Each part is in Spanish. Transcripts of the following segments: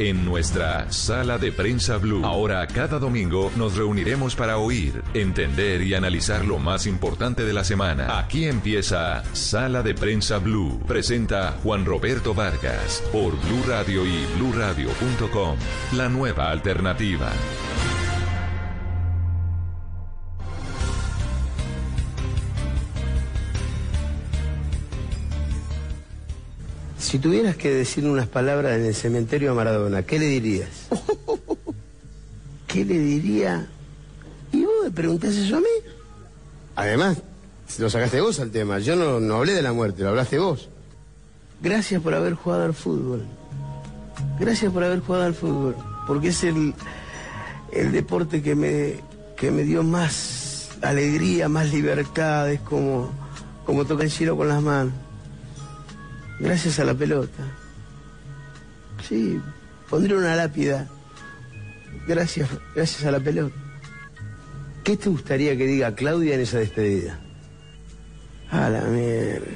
en nuestra Sala de Prensa Blue. Ahora, cada domingo, nos reuniremos para oír, entender y analizar lo más importante de la semana. Aquí empieza Sala de Prensa Blue. Presenta Juan Roberto Vargas por Blue Radio y bluradio.com. La nueva alternativa. Si tuvieras que decir unas palabras en el cementerio a Maradona, ¿qué le dirías? ¿Qué le diría? ¿Y vos me preguntás eso a mí? Además, lo sacaste vos al tema. Yo no, no hablé de la muerte, lo hablaste vos. Gracias por haber jugado al fútbol. Gracias por haber jugado al fútbol. Porque es el, el deporte que me, que me dio más alegría, más libertad. Es como, como tocar el cielo con las manos. Gracias a la pelota. Sí, pondré una lápida. Gracias, gracias a la pelota. ¿Qué te gustaría que diga Claudia en esa despedida? A la mierda.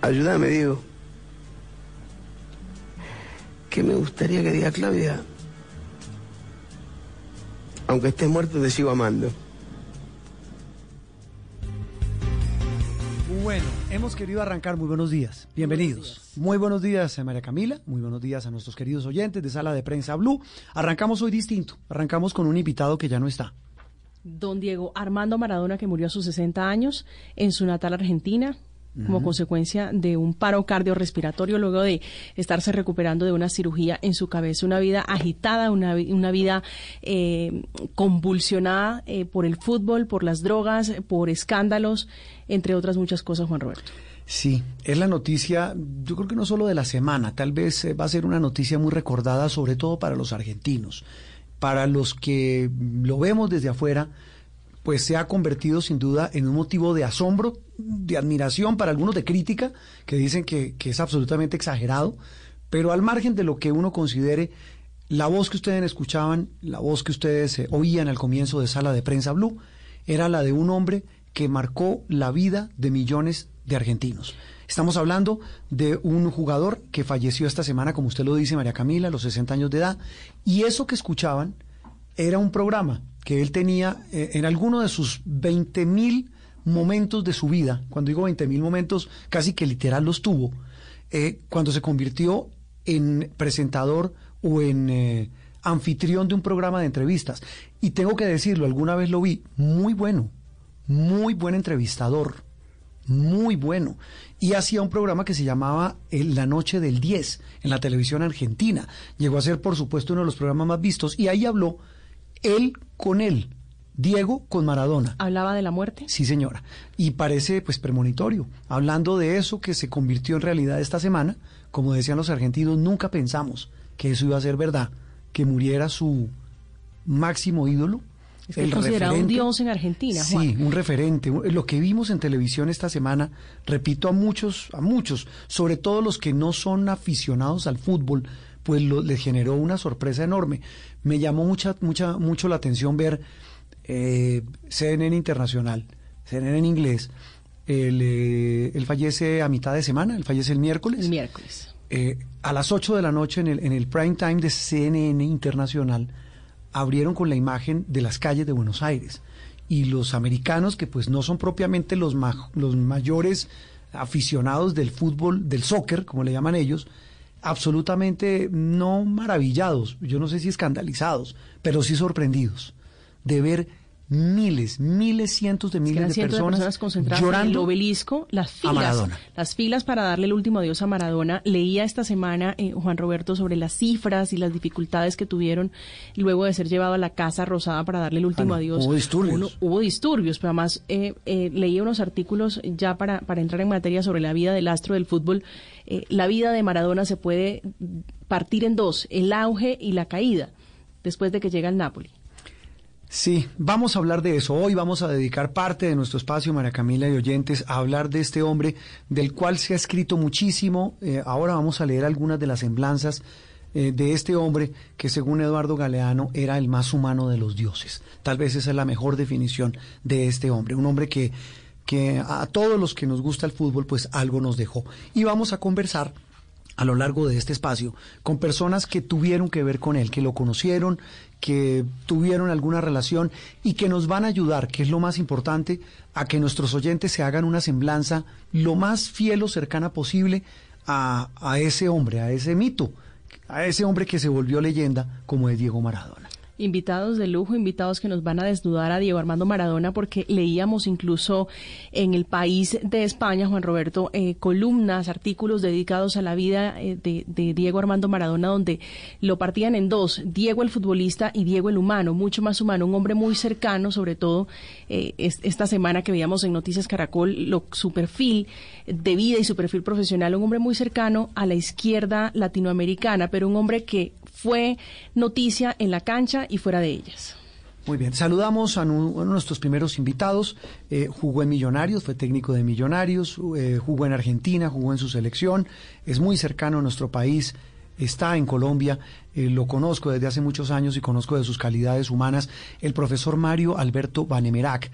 Ayúdame, Diego. ¿Qué me gustaría que diga Claudia? Aunque estés muerto, te sigo amando. Bueno, hemos querido arrancar. Muy buenos días. Bienvenidos. Muy buenos días, eh, María Camila. Muy buenos días a nuestros queridos oyentes de Sala de Prensa Blue. Arrancamos hoy distinto. Arrancamos con un invitado que ya no está. Don Diego Armando Maradona, que murió a sus 60 años en su natal Argentina como consecuencia de un paro cardiorrespiratorio luego de estarse recuperando de una cirugía en su cabeza, una vida agitada, una, una vida eh, convulsionada eh, por el fútbol, por las drogas, por escándalos, entre otras muchas cosas, Juan Roberto. Sí, es la noticia, yo creo que no solo de la semana, tal vez eh, va a ser una noticia muy recordada, sobre todo para los argentinos, para los que lo vemos desde afuera pues se ha convertido sin duda en un motivo de asombro, de admiración, para algunos de crítica, que dicen que, es absolutamente exagerado, pero al margen de lo que uno considere, la voz que ustedes escuchaban, la voz que ustedes eh, oían al comienzo de Sala de Prensa Blue, era la de un hombre que marcó la vida de millones de argentinos. Estamos hablando de un jugador que falleció esta semana, como usted lo dice, María Camila, a los 60 años de edad, y eso que escuchaban era un programa que él tenía eh, en alguno de sus 20 mil momentos de su vida, cuando digo 20 mil momentos, casi que literal los tuvo, eh, cuando se convirtió en presentador o en eh, anfitrión de un programa de entrevistas. Y tengo que decirlo, alguna vez lo vi, muy bueno, muy buen entrevistador, muy bueno. Y hacía un programa que se llamaba La Noche del 10 en la televisión argentina. Llegó a ser, por supuesto, uno de los programas más vistos y ahí habló él con él. Diego con Maradona. ¿Hablaba de la muerte? Sí, señora. Y parece pues premonitorio. Hablando de eso que se convirtió en realidad esta semana, como decían los argentinos, nunca pensamos que eso iba a ser verdad, que muriera su máximo ídolo. Es el considerado un dios en Argentina, Juan. Sí, un referente. Lo que vimos en televisión esta semana, repito a muchos, a muchos, sobre todo los que no son aficionados al fútbol, pues lo, les generó una sorpresa enorme. Me llamó mucha, mucha, mucho la atención ver eh, CNN Internacional, CNN en inglés. Eh, él, fallece a mitad de semana, él fallece el miércoles. El miércoles. Eh, a las 8 de la noche en el, en el prime time de CNN Internacional abrieron con la imagen de las calles de Buenos Aires. Y los americanos, que pues no son propiamente los, los mayores aficionados del fútbol, del soccer, como le llaman ellos, absolutamente no maravillados, yo no sé si escandalizados, pero sí sorprendidos de ver miles, miles, cientos de miles de personas, concentradas llorando en el obelisco, las filas, las filas para darle el último adiós a Maradona. Leía esta semana eh, Juan Roberto sobre las cifras y las dificultades que tuvieron luego de ser llevado a la casa rosada para darle el último ah, adiós. Hubo disturbios. hubo disturbios, pero además eh, eh, leía unos artículos ya para, para entrar en materia sobre la vida del astro del fútbol. la vida de Maradona se puede partir en dos, el auge y la caída, después de que llega al Napoli. Sí, vamos a hablar de eso. Hoy vamos a dedicar parte de nuestro espacio, María Camila y oyentes, a hablar de este hombre del cual se ha escrito muchísimo. Eh, ahora vamos a leer algunas de las semblanzas eh, de este hombre que, según Eduardo Galeano, era el más humano de los dioses. Tal vez esa es la mejor definición de este hombre. Un hombre que, que a todos los que nos gusta el fútbol, pues algo nos dejó. Y vamos a conversar a lo largo de este espacio con personas que tuvieron que ver con él, que lo conocieron, que tuvieron alguna relación y que nos van a ayudar, que es lo más importante, a que nuestros oyentes se hagan una semblanza lo más fiel o cercana posible a, a ese hombre, a ese mito, a ese hombre que se volvió leyenda como es Diego Maradona invitados de lujo, invitados que nos van a desnudar a Diego Armando Maradona, porque leíamos incluso en el país de España, Juan Roberto, eh, columnas, artículos dedicados a la vida eh, de, Diego Armando Maradona, donde lo partían en dos, Diego el futbolista y Diego el humano, mucho más humano, un hombre muy cercano, sobre todo eh, esta semana que veíamos en Noticias Caracol, lo, su perfil de vida y su perfil profesional, un hombre muy cercano a la izquierda latinoamericana, pero un hombre que fue noticia en la cancha y fuera de ellas. Muy bien, saludamos a uno de nuestros primeros invitados. Eh, jugó en Millonarios, fue técnico de Millonarios, eh, jugó en Argentina, jugó en su selección, es muy cercano a nuestro país, está en Colombia, eh, lo conozco desde hace muchos años y conozco de sus calidades humanas. El profesor Mario Alberto Banemerac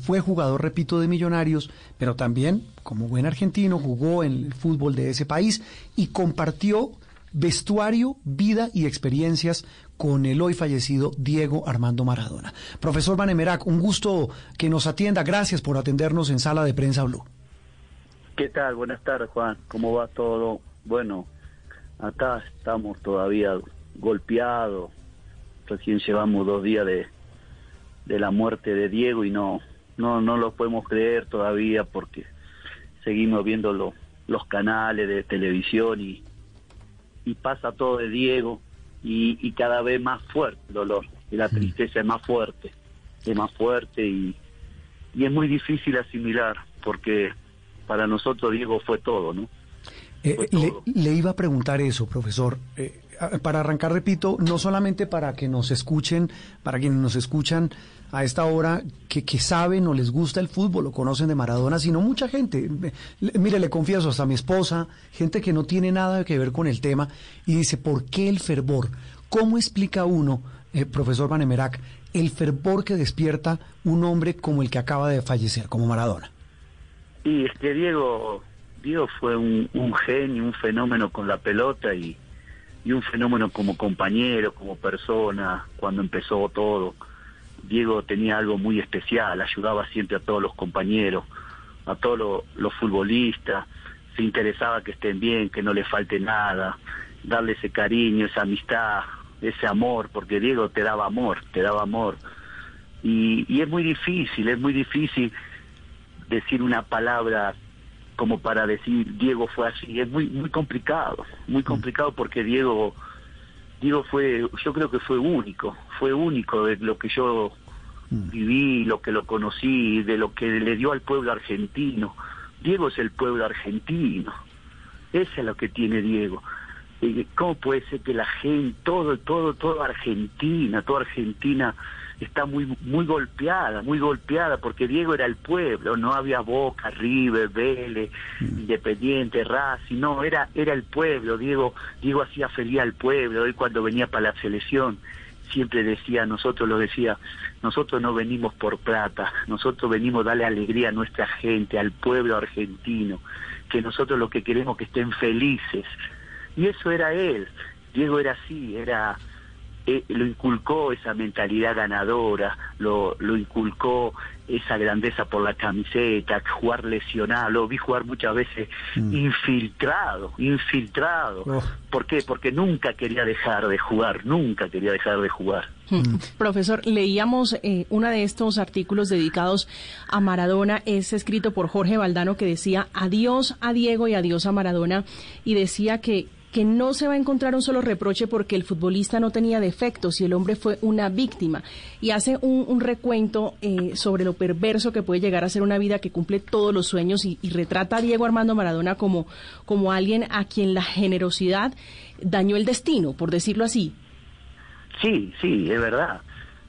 fue jugador, repito, de Millonarios, pero también, como buen argentino, jugó en el fútbol de ese país y compartió vestuario, vida y experiencias con el hoy fallecido Diego Armando Maradona. Profesor Banemerac, un gusto que nos atienda. Gracias por atendernos en Sala de Prensa Blue. ¿Qué tal? Buenas tardes, Juan. ¿Cómo va todo? Bueno, acá estamos todavía golpeados. Recién llevamos dos días de, de la muerte de Diego y no, no, no lo podemos creer todavía porque seguimos viendo los canales de televisión y, y pasa todo de Diego y, cada vez más fuerte el dolor y la tristeza es más fuerte, es más fuerte y, y es muy difícil asimilar porque para nosotros Diego fue todo, ¿no? Eh, le, iba a preguntar eso, profesor. Eh, para arrancar, repito, no solamente para que nos escuchen, para quienes nos escuchan a esta hora que, que saben o les gusta el fútbol o conocen de Maradona, sino mucha gente. Mire, le confieso, hasta mi esposa, gente que no tiene nada que ver con el tema, y dice, ¿por qué el fervor? ¿Cómo explica uno, eh, profesor Vanemerac, el fervor que despierta un hombre como el que acaba de fallecer, como Maradona? Y es que Diego, Diego fue un genio, un fenómeno con la pelota y, y un fenómeno como compañero, como persona, cuando empezó todo Diego tenía algo muy especial, ayudaba siempre a todos los compañeros, a todos los, futbolistas, se interesaba que estén bien, que no les falte nada, darle ese cariño, esa amistad, ese amor, porque Diego te daba amor, te daba amor. Y, y es muy difícil, es muy difícil decir una palabra como para decir Diego fue así, es muy muy complicado, muy complicado porque Diego Diego fue, yo creo que fue único, fue único de lo que yo mm. viví, lo que lo conocí, de lo que le dio al pueblo argentino. Diego es el pueblo argentino, eso es lo que tiene Diego. ¿Cómo puede ser que la gente, todo, todo, toda Argentina, toda Argentina está muy muy golpeada, muy golpeada, porque Diego era el pueblo, no había Boca, River, Vélez, mm. Independiente, Racing, no, era era el pueblo, Diego Diego hacía feliz al pueblo, él cuando venía para la selección siempre decía, nosotros lo decía, nosotros no venimos por plata, nosotros venimos a darle alegría a nuestra gente, al pueblo argentino, que nosotros lo que queremos que estén felices. Y eso era él, Diego era así, era eh, lo inculcó esa mentalidad ganadora, lo, lo inculcó esa grandeza por la camiseta, jugar lesionado, lo vi jugar muchas veces mm. infiltrado, infiltrado. Oh. ¿Por qué? Porque nunca quería dejar de jugar, nunca quería dejar de jugar. Mm. Mm. Profesor, leíamos eh, uno de estos artículos dedicados a Maradona, es escrito por Jorge Valdano que decía adiós a Diego y adiós a Maradona y decía que que no se va a encontrar un solo reproche porque el futbolista no tenía defectos y el hombre fue una víctima. Y hace un, recuento eh, sobre lo perverso que puede llegar a ser una vida que cumple todos los sueños y, retrata a Diego Armando Maradona como, como alguien a quien la generosidad dañó el destino, por decirlo así. Sí, sí, es verdad.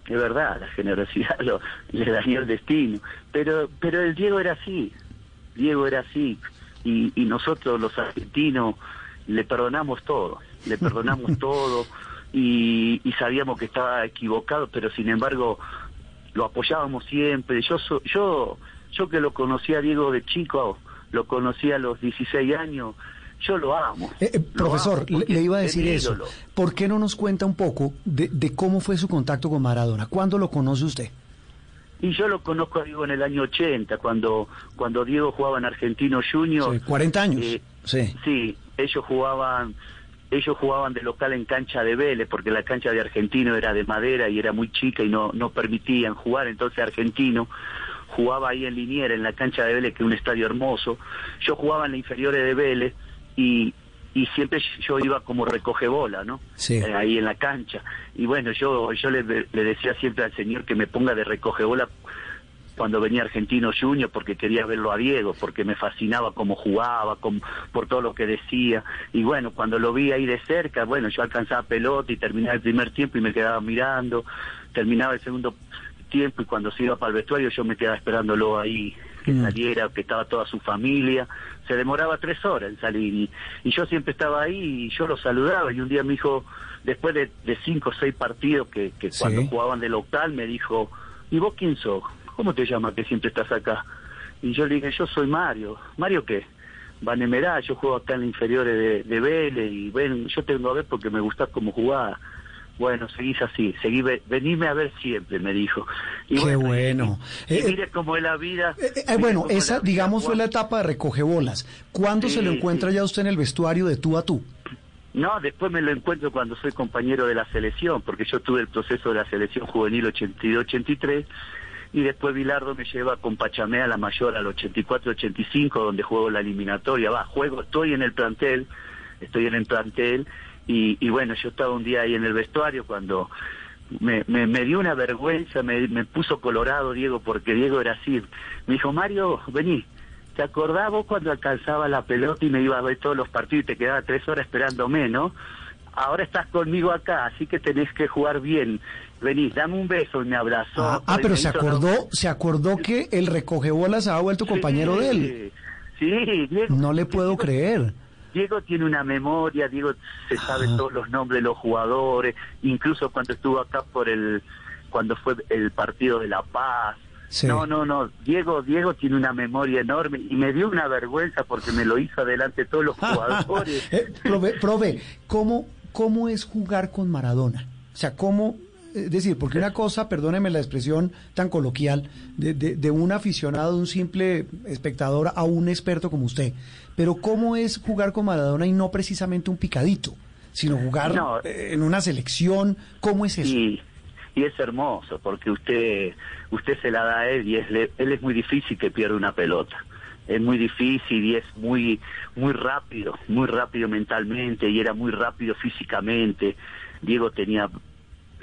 Es verdad, la generosidad lo, le dañó el destino. Pero, pero el Diego era así. Diego era así. Y nosotros los argentinos le perdonamos todo, le perdonamos todo y, sabíamos que estaba equivocado, pero sin embargo lo apoyábamos siempre. Yo, yo, yo que lo conocí a Diego de chico, lo conocí a los 16 años, yo lo amo. Eh, eh, Lo profesor, amo le, iba a decir eso. ¿Por qué no nos cuenta un poco de, de cómo fue su contacto con Maradona? ¿Cuándo lo conoce usted? Y yo lo conozco a Diego en el año 80, cuando, cuando Diego jugaba en Argentino Junior. Sí, 40 años. Eh, sí. Sí, ellos jugaban ellos jugaban de local en cancha de Vélez porque la cancha de Argentino era de madera y era muy chica y no no permitían jugar, entonces Argentino jugaba ahí en Liniera, en la cancha de Vélez, que es un estadio hermoso. Yo jugaba en la inferiores de Vélez y, y siempre yo iba como recoge bola, ¿no? Sí. Eh, ahí en la cancha. Y bueno, yo yo le, le decía siempre al señor que me ponga de recoge bola cuando venía Argentino Junior porque quería verlo a Diego, porque me fascinaba cómo jugaba, com- por todo lo que decía. Y bueno, cuando lo vi ahí de cerca, bueno, yo alcanzaba pelota y terminaba el primer tiempo y me quedaba mirando, terminaba el segundo tiempo y cuando se iba para el vestuario yo me quedaba esperándolo ahí que Mm. saliera, que estaba toda su familia. Se demoraba tres horas en salir y, y yo siempre estaba ahí y yo lo saludaba y un día me dijo, después de, de cinco o seis partidos que, que Sí. cuando jugaban de local, me dijo, ¿y vos quién sos? ¿Cómo te llamas que siempre estás acá? Y yo le dije, yo soy Mario. ¿Mario qué? Vanemerá, yo juego acá en la inferiores de, de Vélez y ven, yo tengo a ver porque me gusta cómo jugaba. Bueno, seguís así, seguí, ve- venime a ver siempre, me dijo. Y Qué bueno. Y, y Eh, mire cómo es la vida. Eh, eh, bueno, esa, vida, digamos, fue la etapa de recoge bolas. ¿Cuándo se lo encuentra sí. ya usted en el vestuario de tú a tú? No, después me lo encuentro cuando soy compañero de la selección, porque yo tuve el proceso de la selección juvenil 82-83 y después Bilardo me lleva con Pachamé a la mayor al 84-85 donde juego la eliminatoria. Va, juego, estoy en el plantel, estoy en el plantel y, bueno, yo estaba un día ahí en el vestuario cuando me, dio una vergüenza, me, puso colorado Diego, porque Diego era así. Me dijo, Mario, vení, ¿te acordás vos cuando alcanzaba la pelota y me iba a ver todos los partidos y te quedaba tres horas esperándome, no? Ahora estás conmigo acá, así que tenés que jugar bien. Vení, dame un beso y me abrazó. Ah, ah, pero se acordó, se acordó que el recoge bolas ha vuelto compañero de él. Sí, Diego. No le puedo Diego- creer. Diego tiene una memoria, Diego se sabe Ah. todos los nombres de los jugadores, incluso cuando estuvo acá por el, cuando fue el partido de La Paz. Sí. No, no, no, Diego, Diego tiene una memoria enorme y me dio una vergüenza porque me lo hizo adelante todos los jugadores. Eh, profe, profe, ¿cómo, ¿cómo es jugar con Maradona? O sea, ¿cómo...? Es decir, porque una cosa, perdóneme la expresión tan coloquial, de, de, de un aficionado, un simple espectador a un experto como usted, pero ¿cómo es jugar con Maradona y no precisamente un picadito, sino jugar No. eh, en una selección? ¿Cómo es eso? Y, y es hermoso porque usted usted se la da a él y es, él es muy difícil que pierda una pelota. Es muy difícil y es muy muy rápido, muy rápido mentalmente y era muy rápido físicamente. Diego tenía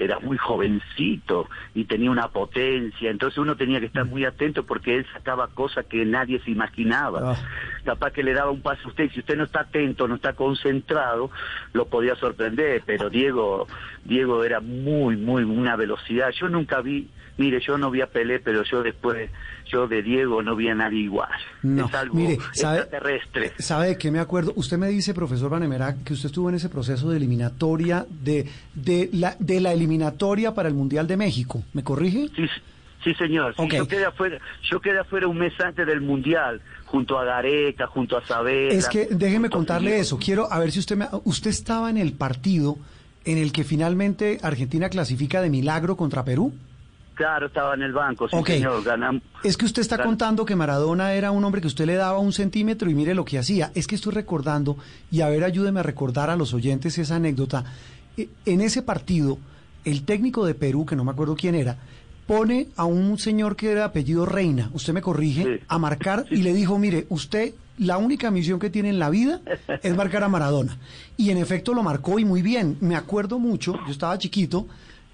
era muy jovencito y tenía una potencia, entonces uno tenía que estar muy atento porque él sacaba cosas que nadie se imaginaba. Ah. Capaz que le daba un paso a usted, y si usted no está atento, no está concentrado, lo podía sorprender, pero Diego, Diego era muy, muy, una velocidad. Yo nunca vi, mire, yo no vi a Pelé, pero yo después, yo de Diego no vi a nadie igual. No, es algo mire, ¿sabe, extraterrestre. ¿Sabe de qué me acuerdo? Usted me dice, profesor Vanemera, que usted estuvo en ese proceso de eliminatoria, de, de, la, de la eliminatoria para el Mundial de México. ¿Me corrige? Sí, sí señor. Sí, yo, quedé afuera, yo quedé afuera un mes antes del Mundial, junto a Gareca, junto a Sabela. Es que déjeme contarle eso. Quiero a ver si usted me, usted estaba en el partido en el que finalmente Argentina clasifica de milagro contra Perú. Claro, estaba en el banco, sí señor. Es que usted está Gan- contando que Maradona era un hombre que usted le daba un centímetro y mire lo que hacía. Es que estoy recordando, y a ver, ayúdeme a recordar a los oyentes esa anécdota. Eh, En ese partido, el técnico de Perú, que no me acuerdo quién era, pone a un señor que era de apellido Reina, usted me corrige, Sí. a marcar y le dijo, mire, usted la única misión que tiene en la vida es marcar a Maradona. Y en efecto lo marcó y muy bien. Me acuerdo mucho, yo estaba chiquito,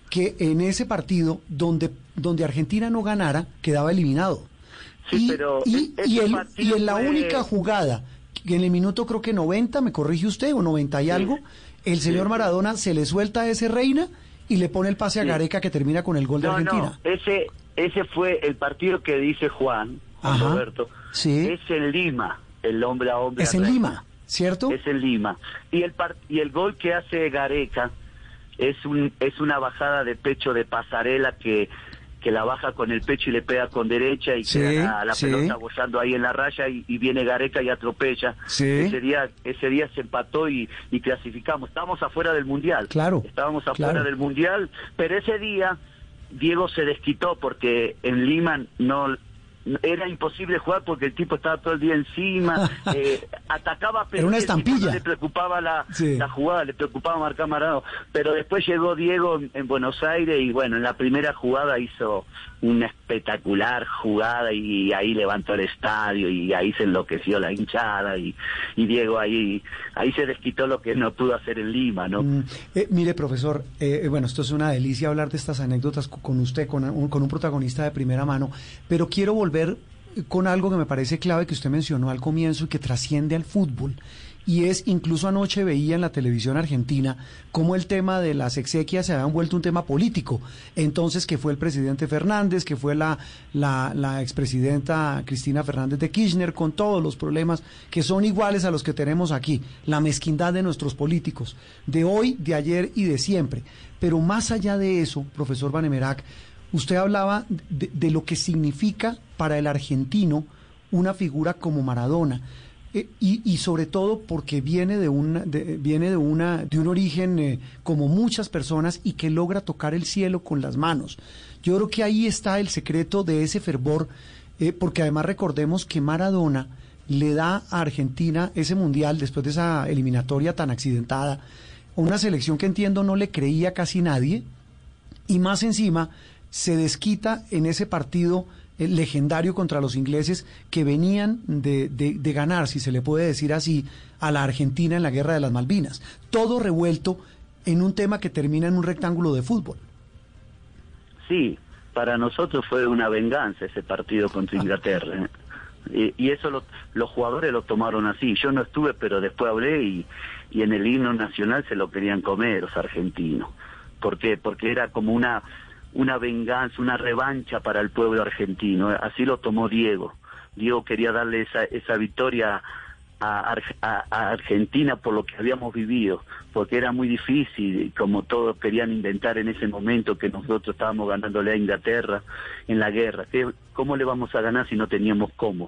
que en ese partido donde, donde Argentina no ganara, quedaba eliminado. Sí, y, pero y, el- y en la fue- única jugada, que en el minuto creo que 90, me corrige usted, o 90 y Sí. algo, el señor Sí. Maradona se le suelta a ese reina y le pone el pase a. Gareca que termina con el gol de Argentina. no, ese, ese fue el partido que dice Juan, Juan Ajá, Roberto. sí. Es en Lima, el hombre a hombre. Es en a Lima, Reina. ¿cierto? Es en Lima. Y el, par- y el gol que hace Gareca es, un, es una bajada de pecho de pasarela que, que la baja con el pecho y le pega con derecha y Sí, queda la, la sí. pelota bollando ahí en la raya y, y viene Gareca y atropella. Sí. Ese día ese día se empató y, y clasificamos. Estábamos afuera del Mundial. Claro, Estábamos afuera claro. del Mundial, pero ese día Diego se desquitó porque en Lima no era imposible jugar porque el tipo estaba todo el día encima, eh, atacaba pero una estampilla. no le preocupaba la, Sí. la jugada, le preocupaba marcar Maradona. Pero después llegó Diego en, en Buenos Aires y bueno, en la primera jugada hizo una espectacular jugada y ahí levantó el estadio y ahí se enloqueció la hinchada y, Diego ahí ahí se desquitó lo que no pudo hacer en Lima, ¿no? Mm, eh, mire, profesor, eh, eh, bueno, esto es una delicia hablar de estas anécdotas co- con usted, con un, con un protagonista de primera mano, pero quiero volver con algo que me parece clave que usted mencionó al comienzo y que trasciende al fútbol. Y es, incluso anoche veía en la televisión argentina cómo el tema de las exequias se había vuelto un tema político. Entonces, que fue el presidente Fernández, que fue la, la, expresidenta Cristina Fernández de Kirchner, con todos los problemas que son iguales a los que tenemos aquí. La mezquindad de nuestros políticos, de hoy, de ayer y de siempre. Pero más allá de eso, profesor Vanemerac, usted hablaba de lo que significa para el argentino una figura como Maradona. Eh, y, sobre todo porque viene de de, viene de una de un origen eh, como muchas personas y que logra tocar el cielo con las manos. Yo creo que ahí está el secreto de ese fervor, eh, porque además recordemos que Maradona le da a Argentina ese mundial después de esa eliminatoria tan accidentada, una selección que entiendo no le creía casi nadie y más encima se desquita en ese partido legendario contra los ingleses que venían de, de- de ganar, si se le puede decir así, a la Argentina en la guerra de las Malvinas. Todo revuelto en un tema que termina en un rectángulo de fútbol. Sí, para nosotros fue una venganza ese partido contra Inglaterra. ¿eh? Y, y eso lo- los jugadores lo tomaron así. Yo no estuve, pero después hablé y, y en el himno nacional se lo querían comer los argentinos. ¿Por qué? Porque era como una, una venganza, una revancha para el pueblo argentino. Así lo tomó Diego. Diego quería darle esa, esa victoria a, a- Argentina por lo que habíamos vivido, porque era muy difícil, como todos querían inventar en ese momento que nosotros estábamos ganándole a Inglaterra en la guerra. ¿Qué- ¿Cómo le vamos a ganar si no teníamos cómo?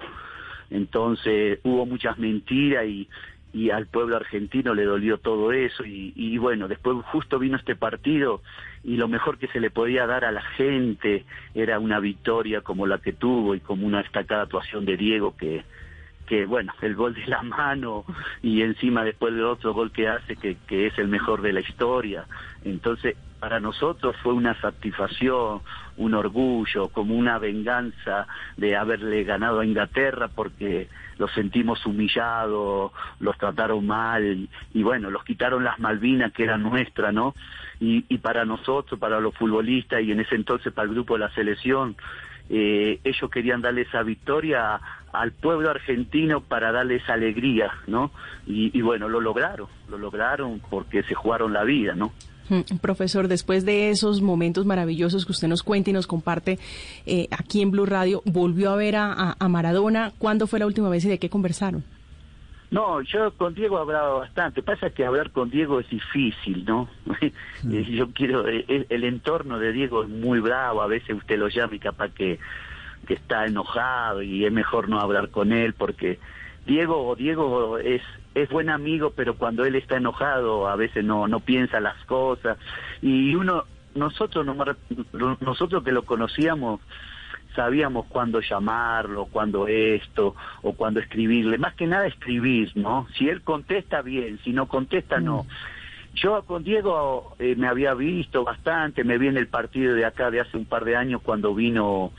Entonces hubo muchas mentiras y, y al pueblo argentino le dolió todo eso y bueno, después justo vino este partido y lo mejor que se le podía dar a la gente era una victoria como la que tuvo y como una destacada actuación de Diego que, que bueno, el gol de la mano y encima después del otro gol que hace que, que es el mejor de la historia. Entonces, para nosotros fue una satisfacción, un orgullo, como una venganza de haberle ganado a Inglaterra porque los sentimos humillados, los trataron mal y bueno, los quitaron las Malvinas que eran nuestras, ¿no? Y, y para nosotros, para los futbolistas y en ese entonces para el grupo de la selección, eh, ellos querían darle esa victoria al pueblo argentino para darle esa alegría, ¿no? Y, y bueno, lo lograron, lo lograron porque se jugaron la vida, ¿no? Mm, Profesor, después de esos momentos maravillosos que usted nos cuenta y nos comparte eh, aquí en Blue Radio, ¿volvió a ver a, a- a Maradona? ¿Cuándo fue la última vez y de qué conversaron? No, yo con Diego he hablado bastante. Pasa que hablar con Diego es difícil, ¿no? Yo quiero, eh, eh, el entorno de Diego es muy bravo. A veces usted lo llama y capaz que, que está enojado y es mejor no hablar con él porque Diego, Diego es es buen amigo, pero cuando él está enojado a veces no no piensa las cosas y uno nosotros no- nosotros que lo conocíamos sabíamos cuándo llamarlo, cuándo esto, o cuándo escribirle. Más que nada escribir, ¿no? Si él contesta, bien, si no contesta, no. Yo con Diego eh, me había visto bastante, me vi en el partido de acá de hace un par de años cuando vino,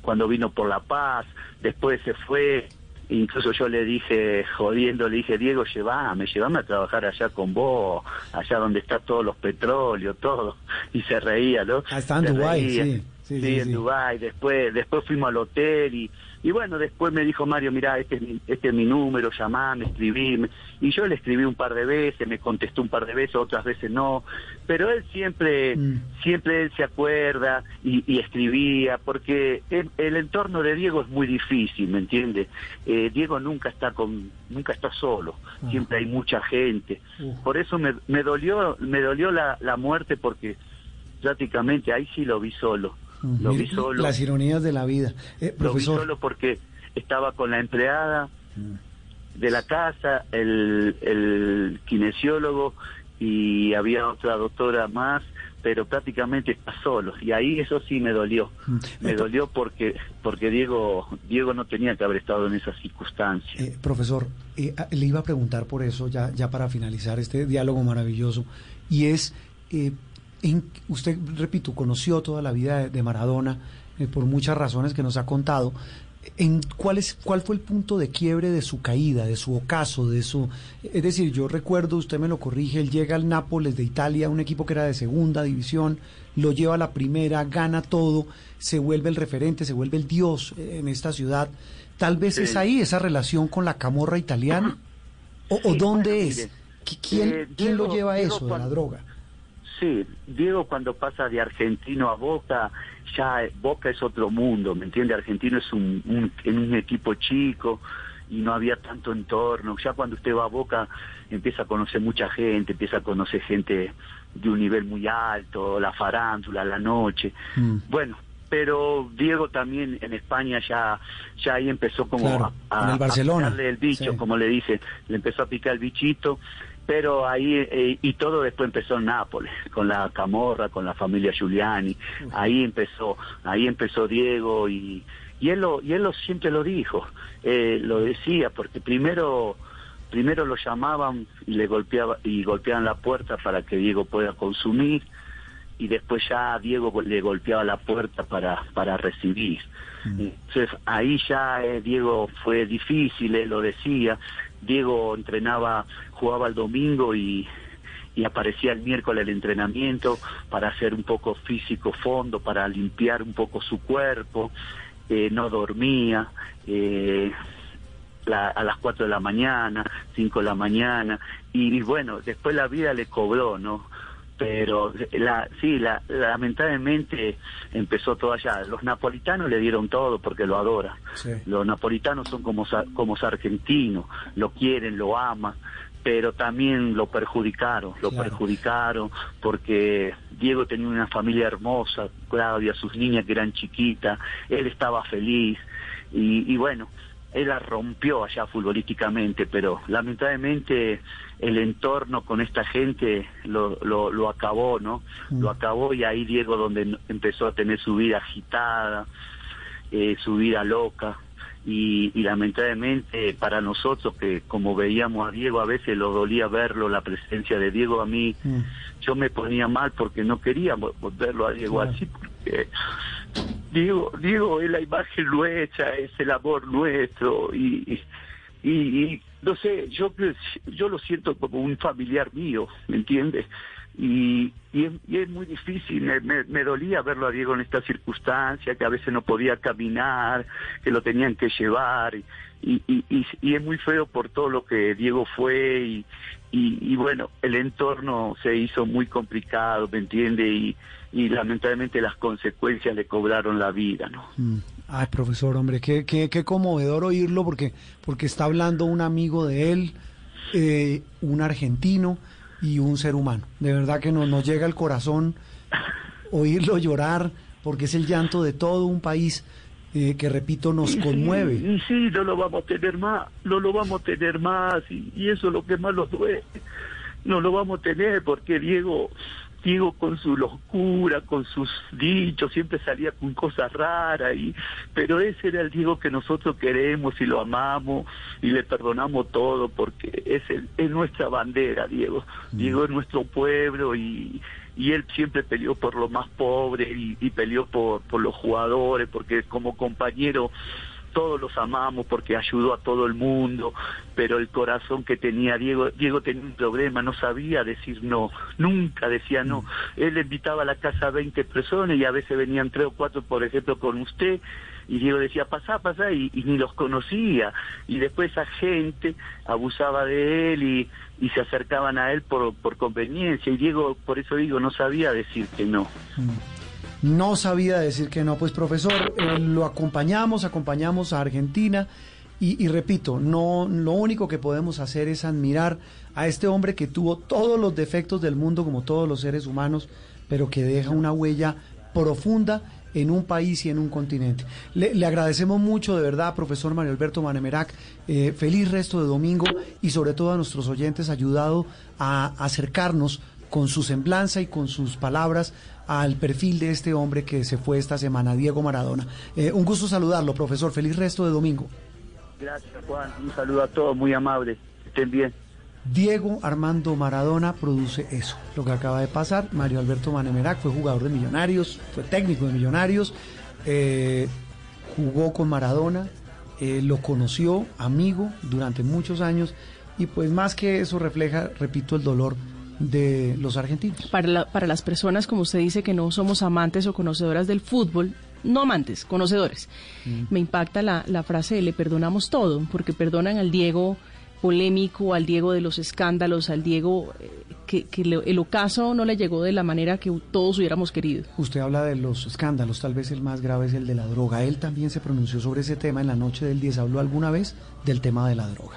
cuando vino por La Paz, después se fue, incluso yo le dije, jodiendo, le dije, Diego, llévame, llévame a trabajar allá con vos, allá donde está todos los petróleos, todo, y se reía, ¿no? Ah, estaba en Dubái, sí, sí, Sí, sí, en sí. Dubái, después, después fuimos al hotel y, y bueno, después me dijo Mario, mira, este es mi, este es mi número, llamame, escribime. Y yo le escribí un par de veces, me contestó un par de veces, otras veces no. Pero él siempre, Mm. siempre él se acuerda y, y escribía, porque el, el entorno de Diego es muy difícil, ¿me entiende? Eh, Diego nunca está con, nunca está solo, Ah. siempre hay mucha gente. Por eso me, me dolió, me dolió la, la muerte porque prácticamente ahí sí lo vi solo Lo vi solo. Las ironías de la vida. Eh, profesor. Lo vi solo porque estaba con la empleada de la casa, el, el kinesiólogo y había otra doctora más pero prácticamente está solo y ahí eso sí me dolió mm. me dolió porque porque Diego Diego no tenía que haber estado en esas circunstancias eh, profesor eh, le iba a preguntar por eso ya ya para finalizar este diálogo maravilloso y es eh, en, usted repito conoció toda la vida de Maradona por muchas razones que nos ha contado en cuál es cuál fue el punto de quiebre de su caída, de su ocaso, de su es decir, yo recuerdo, usted me lo corrige, él llega al Nápoles de Italia, un equipo que era de segunda división, lo lleva a la primera, gana todo, se vuelve el referente, se vuelve el dios en esta ciudad. Tal vez es ahí esa relación con la camorra italiana o, dónde es? ¿Quién, eh, ¿quién lo lleva a eso de la droga? Sí, Diego cuando pasa de argentino a Boca, ya Boca es otro mundo, ¿me entiende? Argentino es un, un, un equipo chico y no había tanto entorno. Ya cuando usted va a Boca empieza a conocer mucha gente, empieza a conocer gente de un nivel muy alto, la farándula, la noche. Mm. Bueno, pero Diego también en España ya ya ahí empezó como a, picarle el bicho, como le dice, le empezó a picar el bichito pero ahí eh, y todo después empezó en Nápoles con la Camorra con la familia Giuliani. Ahí empezó ahí empezó Diego y y él lo y él lo siempre lo dijo eh, lo decía porque primero primero lo llamaban y le golpeaba y golpeaban la puerta para que Diego pueda consumir y después ya Diego le golpeaba la puerta para para recibir. Mm. entonces ahí ya eh, Diego fue difícil él lo decía Diego entrenaba, jugaba el domingo y, aparecía el miércoles el entrenamiento para hacer un poco físico fondo, para limpiar un poco su cuerpo, eh, no dormía, eh, a las 4 de la mañana, 5 de la mañana, y, bueno, después la vida le cobró, ¿no? Pero la, sí, la, lamentablemente empezó todo allá. Los napolitanos le dieron todo porque lo adoran. Los napolitanos son como, como argentinos, lo quieren, lo aman, pero también lo perjudicaron, lo perjudicaron porque Diego tenía una familia hermosa, Claudia, sus niñas que eran chiquitas, él estaba feliz y, y bueno, él la rompió allá futbolísticamente, pero lamentablemente el entorno con esta gente lo, lo, acabó, ¿no? Mm. Lo acabó y ahí Diego donde empezó a tener su vida agitada, eh, su vida loca. Y, lamentablemente para nosotros que como veíamos a Diego a veces lo dolía verlo la presencia de Diego a mí mm. yo me ponía mal porque no quería verlo a Diego así porque Diego, Diego es la imagen nuestra, es el amor nuestro y, no sé, yo yo lo siento como un familiar mío, ¿me entiendes? Y, es, muy difícil, me, me, dolía verlo a Diego en esta circunstancia, que a veces no podía caminar, que lo tenían que llevar, y, es muy feo por todo lo que Diego fue, y, y, bueno, el entorno se hizo muy complicado, ¿me entiende? Y, y lamentablemente las consecuencias le cobraron la vida, ¿no? Mm. Ay, profesor, hombre, qué, qué, qué conmovedor oírlo porque, porque está hablando un amigo de él, eh, un argentino y un ser humano. De verdad que nos, nos llega al corazón oírlo llorar porque es el llanto de todo un país. Eh, que repito nos conmueve. Y sí, no lo vamos a tener más, no lo vamos a tener más y, y eso es lo que más nos duele. No lo vamos a tener porque Diego Diego con su locura, con sus dichos, siempre salía con cosas raras, y, pero ese era el Diego que nosotros queremos y lo amamos y le perdonamos todo porque es, es nuestra bandera, Diego. Mm. Diego es nuestro pueblo y, y él siempre peleó por lo más pobre y, y peleó por, por los jugadores, porque como compañero todos los amamos porque ayudó a todo el mundo, pero el corazón que tenía Diego, Diego tenía un problema, no sabía decir no, nunca decía no. Él invitaba a la casa a 20 personas y a veces venían tres o cuatro, por ejemplo, con usted, y Diego decía, pasá, pasá, y, ni los conocía. Y después esa gente abusaba de él y, y se acercaban a él por, por conveniencia, y Diego, por eso digo, no sabía decir que no. Mm no sabía decir que no. Pues profesor, eh, lo acompañamos, acompañamos a Argentina y, repito, no, lo único que podemos hacer es admirar a este hombre que tuvo todos los defectos del mundo como todos los seres humanos, pero que deja una huella profunda en un país y en un continente. Le, agradecemos mucho, de verdad, profesor Mario Alberto Manemerac. Eh, feliz resto de domingo y sobre todo a nuestros oyentes, ayudado a acercarnos con su semblanza y con sus palabras al perfil de este hombre que se fue esta semana, Diego Maradona. Eh, un gusto saludarlo, profesor. Feliz resto de domingo. Gracias, Juan. Un saludo a todos, muy amable. Estén bien. Diego Armando Maradona produce eso, lo que acaba de pasar. Mario Alberto Manemerac fue jugador de Millonarios, fue técnico de Millonarios, eh, jugó con Maradona, eh, lo conoció, amigo, durante muchos años, y pues más que eso refleja, repito, el dolor de los argentinos. Para, para las personas, como usted dice, que no somos amantes o conocedoras del fútbol, no amantes, conocedores, mm. me impacta la, la frase de le perdonamos todo, porque perdonan al Diego polémico, al Diego de los escándalos, al Diego eh, que, el ocaso no le llegó de la manera que todos hubiéramos querido. Usted habla de los escándalos, tal vez el más grave es el de la droga. Él también se pronunció sobre ese tema en la noche del 10. ¿Habló alguna vez del tema de la droga?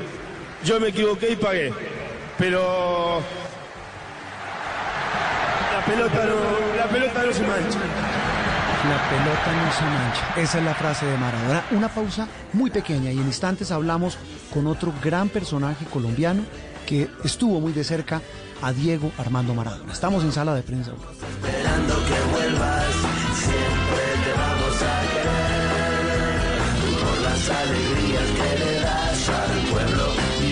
Yo me equivoqué y pagué. Pero la pelota no, la pelota no se mancha. La pelota no se mancha. Esa es la frase de Maradona. Una pausa muy pequeña y en instantes hablamos con otro gran personaje colombiano que estuvo muy de cerca a Diego Armando Maradona. Estamos en sala de prensa. Esperando que vuelvas, siempre te vamos a querer por las alegrías que le das al pueblo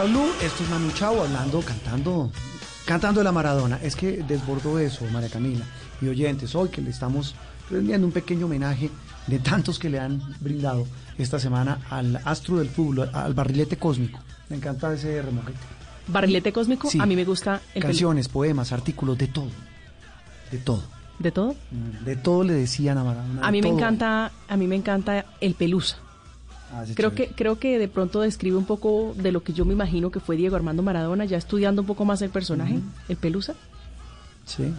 Esto es Manu Chao hablando, cantando, cantando la Maradona. Es que desbordó eso, María Camila y oyentes, hoy que le estamos rendiendo un pequeño homenaje de tantos que le han brindado esta semana al astro del fútbol, al barrilete cósmico. Me encanta ese remojete. Barrilete cósmico, a mí me gusta. El Canciones, poemas, artículos, de todo. De todo. ¿De todo? Mm, de todo le decían a Maradona. A mí me encanta, a mí me encanta el pelusa. Ah, creo que creo que de pronto describe un poco de lo que yo me imagino que fue Diego Armando Maradona, ya estudiando un poco más el personaje, el Pelusa. Sí.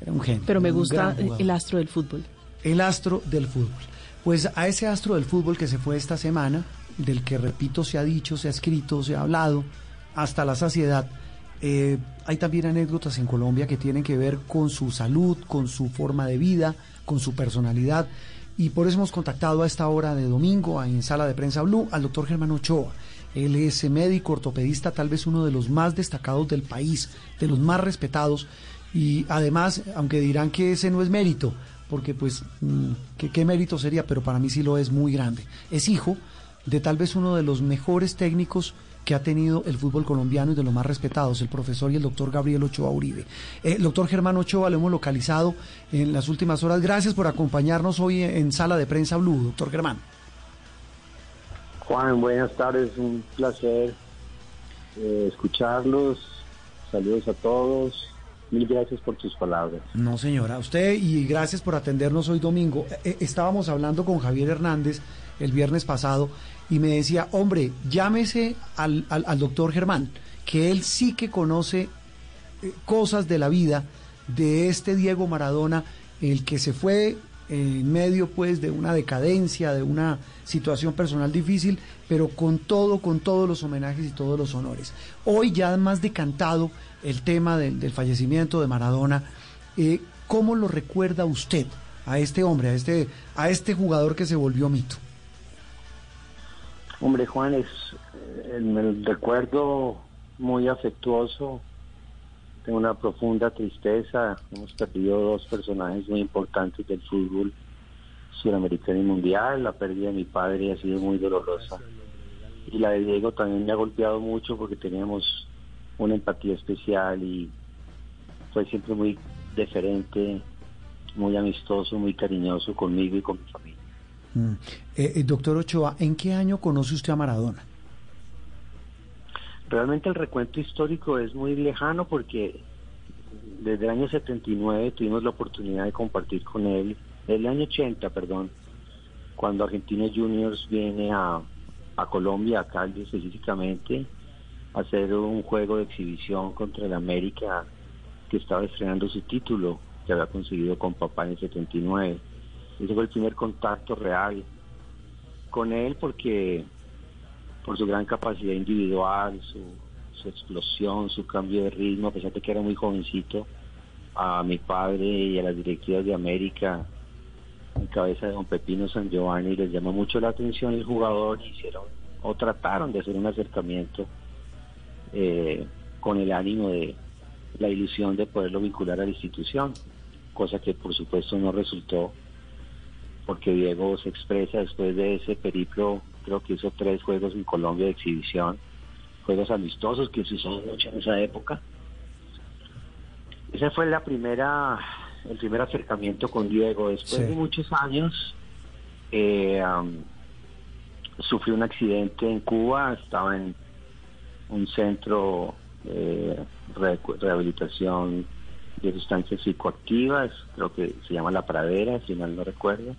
Era un genio. Pero me gusta el astro del fútbol. El astro del fútbol. Pues a ese astro del fútbol que se fue esta semana, del que repito se ha dicho, se ha escrito, se ha hablado hasta la saciedad, Eh, hay también anécdotas en Colombia que tienen que ver con su salud, con su forma de vida, con su personalidad. Y por eso hemos contactado a esta hora de domingo en Sala de Prensa Blue al doctor Germán Ochoa. Él es médico ortopedista, tal vez uno de los más destacados del país, de los más respetados. Y además, aunque dirán que ese no es mérito, porque pues, mm, ¿qué, mérito sería? Pero para mí sí lo es muy grande. Es hijo de tal vez uno de los mejores técnicos que ha tenido el fútbol colombiano y de los más respetados, el profesor y el doctor Gabriel Ochoa Uribe. El doctor Germán Ochoa lo hemos localizado en las últimas horas. Gracias por acompañarnos hoy en Sala de Prensa Blue, doctor Germán. Juan, buenas tardes, un placer eh, escucharlos. Saludos a todos. Mil gracias por tus palabras. No, señora, usted y gracias por atendernos hoy domingo. Eh, eh, estábamos hablando con Javier Hernández el viernes pasado y me decía, hombre, llámese al, al, doctor Germán, que él sí que conoce cosas de la vida de este Diego Maradona, el que se fue en medio pues de una decadencia, de una situación personal difícil, pero con todo, con todos los homenajes y todos los honores. Hoy ya más decantado el tema del, fallecimiento de Maradona, eh, ¿cómo lo recuerda usted a este hombre, a este, a este jugador que se volvió mito? Hombre, Juan, es el recuerdo muy afectuoso, tengo una profunda tristeza. Hemos perdido dos personajes muy importantes del fútbol sudamericano y mundial. La pérdida de mi padre ha sido muy dolorosa. Y la de Diego también me ha golpeado mucho porque teníamos una empatía especial y fue siempre muy deferente, muy amistoso, muy cariñoso conmigo y con mi familia. Mm. Eh, eh, doctor Ochoa, ¿en qué año conoce usted a Maradona? Realmente el recuento histórico es muy lejano porque desde el año 79 tuvimos la oportunidad de compartir con él, el año 80, perdón, cuando Argentina Juniors viene a, a Colombia, a Cali específicamente, a hacer un juego de exhibición contra el América que estaba estrenando su título que había conseguido con papá en el 79. Ese fue el primer contacto real con él porque por su gran capacidad individual, su, explosión, su cambio de ritmo, a pesar de que era muy jovencito, a mi padre y a las directivas de América, en cabeza de don Pepino San Giovanni, les llamó mucho la atención el jugador y hicieron o trataron de hacer un acercamiento eh, con el ánimo de la ilusión de poderlo vincular a la institución, cosa que por supuesto no resultó porque Diego se expresa después de ese periplo creo que hizo tres juegos en Colombia de exhibición, juegos amistosos que se usaron mucho en esa época. Ese fue la primera, el primer acercamiento con Diego. Después de muchos años, eh, sufrió un accidente en Cuba, estaba en un centro de rehabilitación de sustancias psicoactivas, creo que se llama La Pradera, si mal no recuerdo,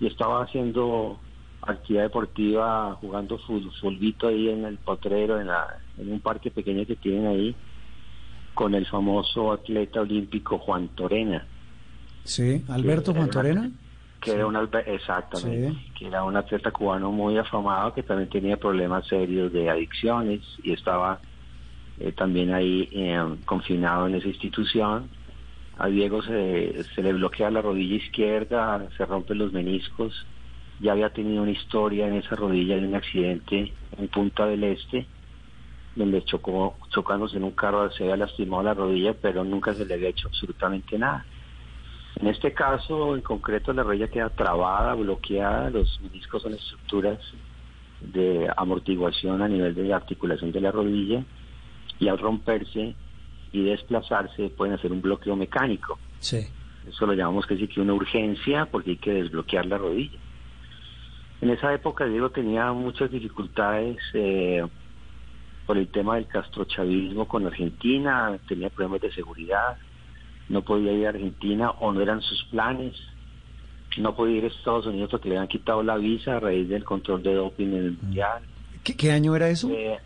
y estaba haciendo actividad deportiva jugando fulbito ahí en el potrero, en, la, en un parque pequeño que tienen ahí, con el famoso atleta olímpico Juan Torena. Sí, Alberto Juan Torena. Que era un exactamente, que era un atleta cubano muy afamado que también tenía problemas serios de adicciones y estaba eh, también ahí eh, confinado en esa institución. A Diego se, le bloquea la rodilla izquierda, se rompen los meniscos ya había tenido una historia en esa rodilla de un accidente en Punta del Este, donde chocó, chocándose en un carro, se había lastimado la rodilla, pero nunca se le había hecho absolutamente nada. En este caso, en concreto, la rodilla queda trabada, bloqueada, los meniscos son estructuras de amortiguación a nivel de articulación de la rodilla, y al romperse y desplazarse pueden hacer un bloqueo mecánico. Sí. Eso lo llamamos casi que una urgencia porque hay que desbloquear la rodilla. En esa época Diego tenía muchas dificultades eh, por el tema del castrochavismo con Argentina, tenía problemas de seguridad, no podía ir a Argentina o no eran sus planes, no podía ir a Estados Unidos porque le habían quitado la visa a raíz del control de doping en el Mundial. ¿Qué, año era eso? Eh,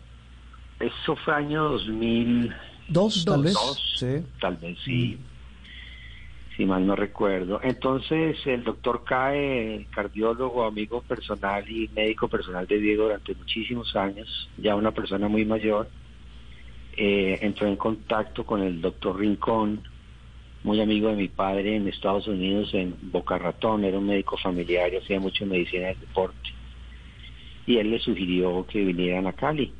eso fue año 2000. ¿Dos, tal vez? sí. Tal vez sí si mal no recuerdo. Entonces el doctor Cae, cardiólogo, amigo personal y médico personal de Diego durante muchísimos años, ya una persona muy mayor, eh, entró en contacto con el doctor Rincón, muy amigo de mi padre en Estados Unidos, en Boca Ratón, era un médico familiar y hacía mucho medicina de deporte. Y él le sugirió que vinieran a Cali.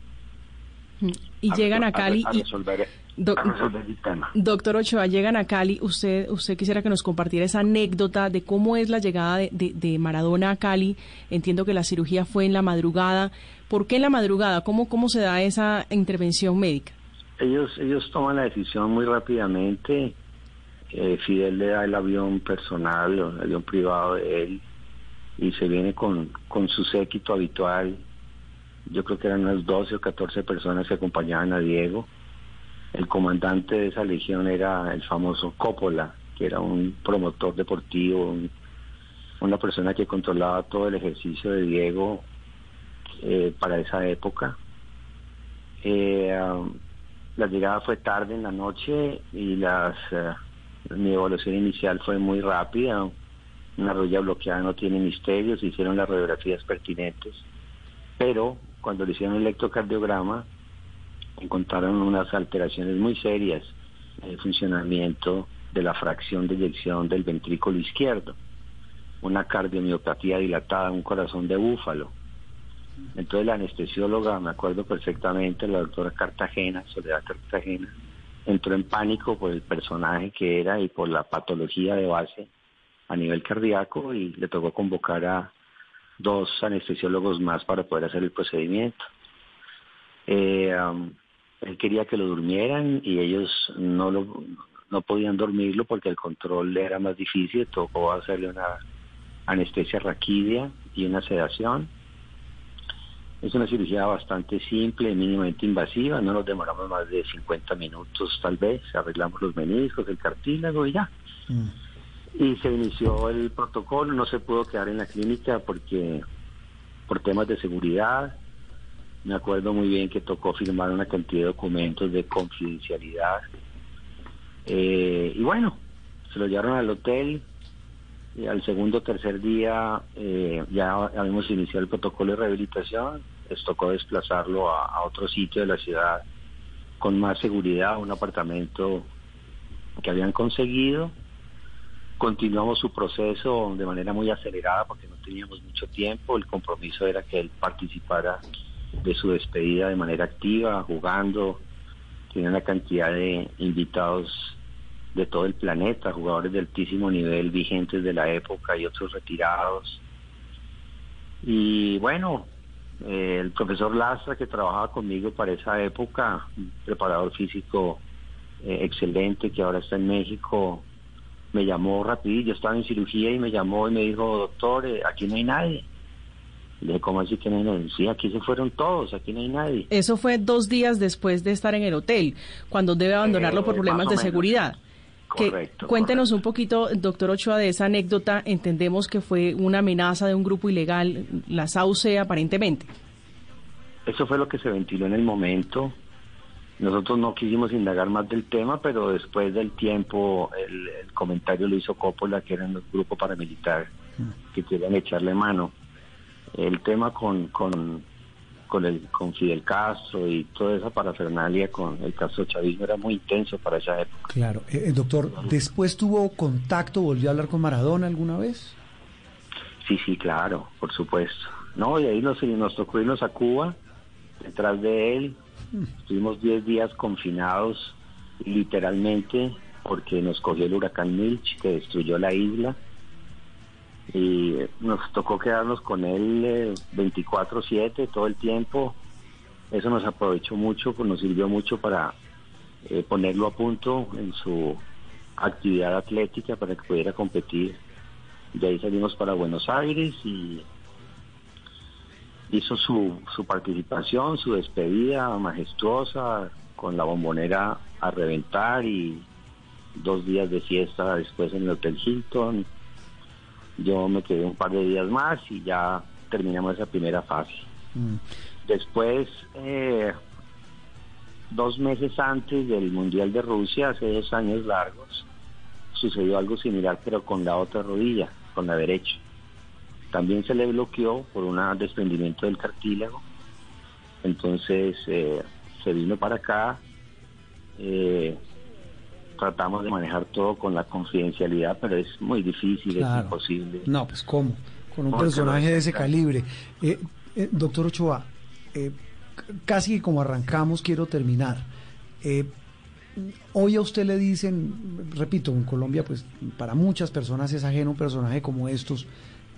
Y llegan a Cali a, y... resolver, Do- a resolver el tema. Doctor Ochoa, llegan a Cali. Usted, usted quisiera que nos compartiera esa anécdota de cómo es la llegada de, de- de Maradona a Cali. Entiendo que la cirugía fue en la madrugada. ¿Por qué en la madrugada? ¿Cómo, cómo se da esa intervención médica? Ellos, ellos toman la decisión muy rápidamente. Eh, Fidel le da el avión personal, o el avión privado de él, y se viene con, con su séquito habitual. Yo creo que eran unas 12 o 14 personas que acompañaban a Diego. El comandante de esa legión era el famoso Coppola, que era un promotor deportivo, un- una persona que controlaba todo el ejercicio de Diego eh, para esa época. Eh, um, la llegada fue tarde en la noche y las eh, mi evaluación inicial fue muy rápida. Una rodilla bloqueada no tiene misterios, hicieron las radiografías pertinentes, pero cuando le hicieron el electrocardiograma encontraron unas alteraciones muy serias en el funcionamiento de la fracción de eyección del ventrículo izquierdo, una cardiomiopatía dilatada, un corazón de búfalo. Entonces la anestesióloga, me acuerdo perfectamente, la doctora Cartagena, Soledad Cartagena, entró en pánico por el personaje que era y por la patología de base a nivel cardíaco y le tocó convocar a dos anestesiólogos más para poder hacer el procedimiento. Eh, él quería que lo durmieran y ellos no lo no podían dormirlo porque el control era más difícil, tocó hacerle una anestesia raquidia y una sedación. Es una cirugía bastante simple, mínimamente invasiva, no nos demoramos más de 50 minutos tal vez, arreglamos los meniscos, el cartílago y ya. Y se inició el protocolo, no se pudo quedar en la clínica porque por temas de seguridad, me acuerdo muy bien que tocó firmar una cantidad de documentos de confidencialidad. Eh, y bueno, se lo llevaron al hotel, y al segundo o tercer día eh, ya habíamos iniciado el protocolo de rehabilitación, les tocó desplazarlo a, a otro sitio de la ciudad con más seguridad, un apartamento que habían conseguido. Continuamos su proceso de manera muy acelerada porque no teníamos mucho tiempo, el compromiso era que él participara de su despedida de manera activa, jugando, tiene una cantidad de invitados de todo el planeta, jugadores de altísimo nivel vigentes de la época y otros retirados. Y bueno, eh, el profesor Lastra que trabajaba conmigo para esa época, un preparador físico eh, excelente que ahora está en México, me llamó rapidito, yo estaba en cirugía y me llamó y me dijo, doctor, eh, aquí no hay nadie. Le dije, ¿cómo así que no hay nadie? Sí, aquí se fueron todos, aquí no hay nadie. Eso fue dos días después de estar en el hotel, cuando debe abandonarlo por Eh, problemas de seguridad. Que- Correcto, cuéntenos un poquito, doctor Ochoa, de esa anécdota. Entendemos que fue una amenaza de un grupo ilegal, la SAUCE aparentemente. Eso fue lo que se ventiló en el momento. Nosotros no quisimos indagar más del tema, pero después del tiempo el, el comentario lo hizo Coppola, que era un grupo paramilitar que querían echarle mano. El tema con, con, con, el, con Fidel Castro y toda esa parafernalia con el Castro chavismo era muy intenso para esa época. Claro. Eh, eh, doctor, ¿después tuvo contacto, volvió a hablar con Maradona alguna vez? Sí, sí, claro, por supuesto. No, y ahí nos, nos tocó irnos a Cuba, detrás de él. Estuvimos 10 días confinados, literalmente, porque nos cogió el huracán Milch, que destruyó la isla. Y nos tocó quedarnos con él eh, 24-7 todo el tiempo. Eso nos aprovechó mucho, pues nos sirvió mucho para eh, ponerlo a punto en su actividad atlética para que pudiera competir. De ahí salimos para Buenos Aires y hizo su, su participación, su despedida majestuosa, con la bombonera a reventar y dos días de fiesta después en el Hotel Hilton. Yo me quedé un par de días más y ya terminamos esa primera fase. Mm. Después, eh, dos meses antes del Mundial de Rusia, hace dos años largos, sucedió algo similar, pero con la otra rodilla, con la derecha. También se le bloqueó por un desprendimiento del cartílago. Entonces eh, se vino para acá Eh, tratamos de manejar todo con la confidencialidad, pero es muy difícil, es imposible. No, pues cómo, con un personaje de ese calibre. Eh, eh, doctor Ochoa, eh, casi como arrancamos, quiero terminar. hoy a usted le dicen, repito, en Colombia, pues para muchas personas es ajeno un personaje como estos,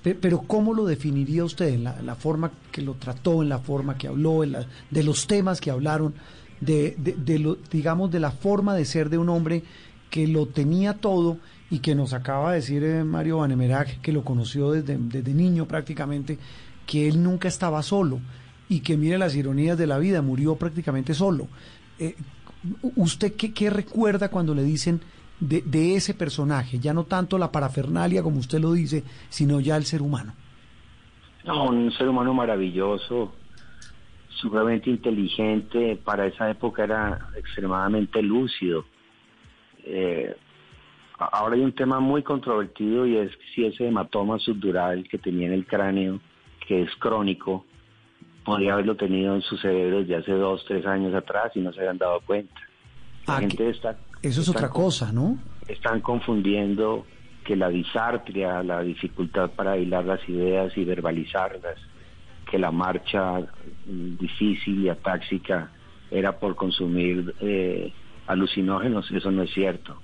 pero ¿cómo lo definiría usted en la, forma que lo trató, en la forma que habló, en la, de los temas que hablaron? De, de, lo, digamos, de la forma de ser de un hombre que lo tenía todo y que nos acaba de decir eh, Mario Vanemerac, que lo conoció desde, desde niño prácticamente, que él nunca estaba solo y que mire las ironías de la vida, murió prácticamente solo. Eh, ¿Usted qué, qué, recuerda cuando le dicen de, de, ese personaje? Ya no tanto la parafernalia como usted lo dice, sino ya el ser humano. No, un ser humano maravilloso, sumamente inteligente, para esa época era extremadamente lúcido. Eh, ahora hay un tema muy controvertido y es si ese hematoma subdural que tenía en el cráneo, que es crónico, podría haberlo tenido en su cerebro desde hace dos, tres años atrás y no se habían dado cuenta. La ah, gente está, eso es otra cosa, ¿no? Están confundiendo que la disartria, la dificultad para hilar las ideas y verbalizarlas, que la marcha difícil y atáxica era por consumir eh, alucinógenos, eso no es cierto.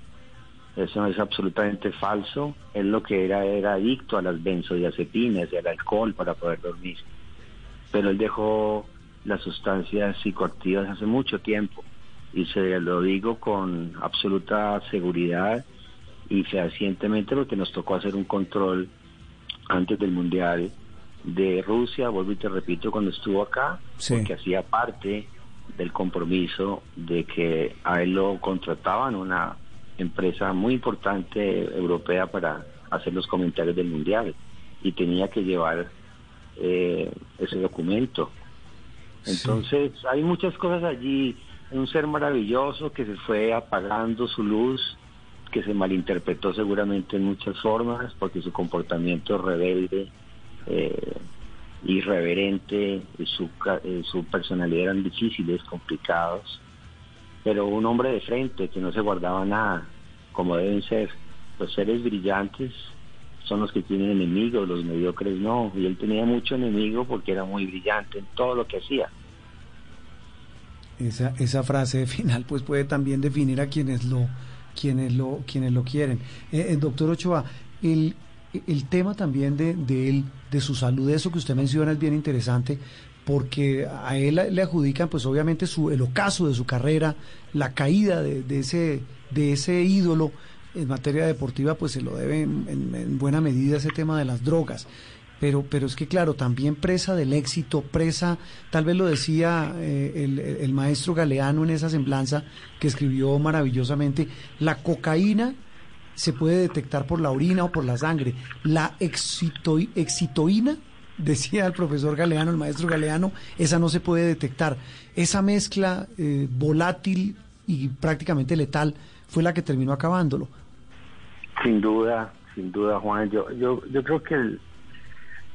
Eso es absolutamente falso. Él lo que era era adicto a las benzodiazepinas y al alcohol para poder dormir. Pero él dejó las sustancias psicoactivas hace mucho tiempo y se lo digo con absoluta seguridad y fehacientemente porque nos tocó hacer un control antes del mundial de Rusia, vuelvo y te repito, cuando estuvo acá, porque hacía parte del compromiso de que a él lo contrataban una empresa muy importante europea para hacer los comentarios del mundial y tenía que llevar eh, ese documento. Entonces hay muchas cosas allí, un ser maravilloso que se fue apagando su luz, que se malinterpretó seguramente en muchas formas porque su comportamiento rebelde eh, irreverente, su, eh, su personalidad eran difíciles, complicados, pero un hombre de frente que no se guardaba nada, como deben ser. Los seres brillantes son los que tienen enemigos, los mediocres no, y él tenía mucho enemigo porque era muy brillante en todo lo que hacía. Esa, esa frase final pues puede también definir a quienes lo quienes lo quienes lo quieren. Eh, doctor Ochoa, el, el tema también de, de él, de su salud, eso que usted menciona es bien interesante, porque a él le adjudican, pues obviamente, su, el ocaso de su carrera, la caída de, ese, de ese ídolo en materia deportiva, pues se lo debe en, buena medida ese tema de las drogas. Pero, pero es que, claro, también presa del éxito, presa, tal vez lo decía eh, el, el maestro Galeano en esa semblanza que escribió maravillosamente, la cocaína se puede detectar por la orina o por la sangre. La excitoína, decía el profesor Galeano, el maestro Galeano, esa no se puede detectar. Esa mezcla eh, volátil y prácticamente letal fue la que terminó acabándolo. Sin duda, sin duda, Juan. Yo, yo, yo creo que el,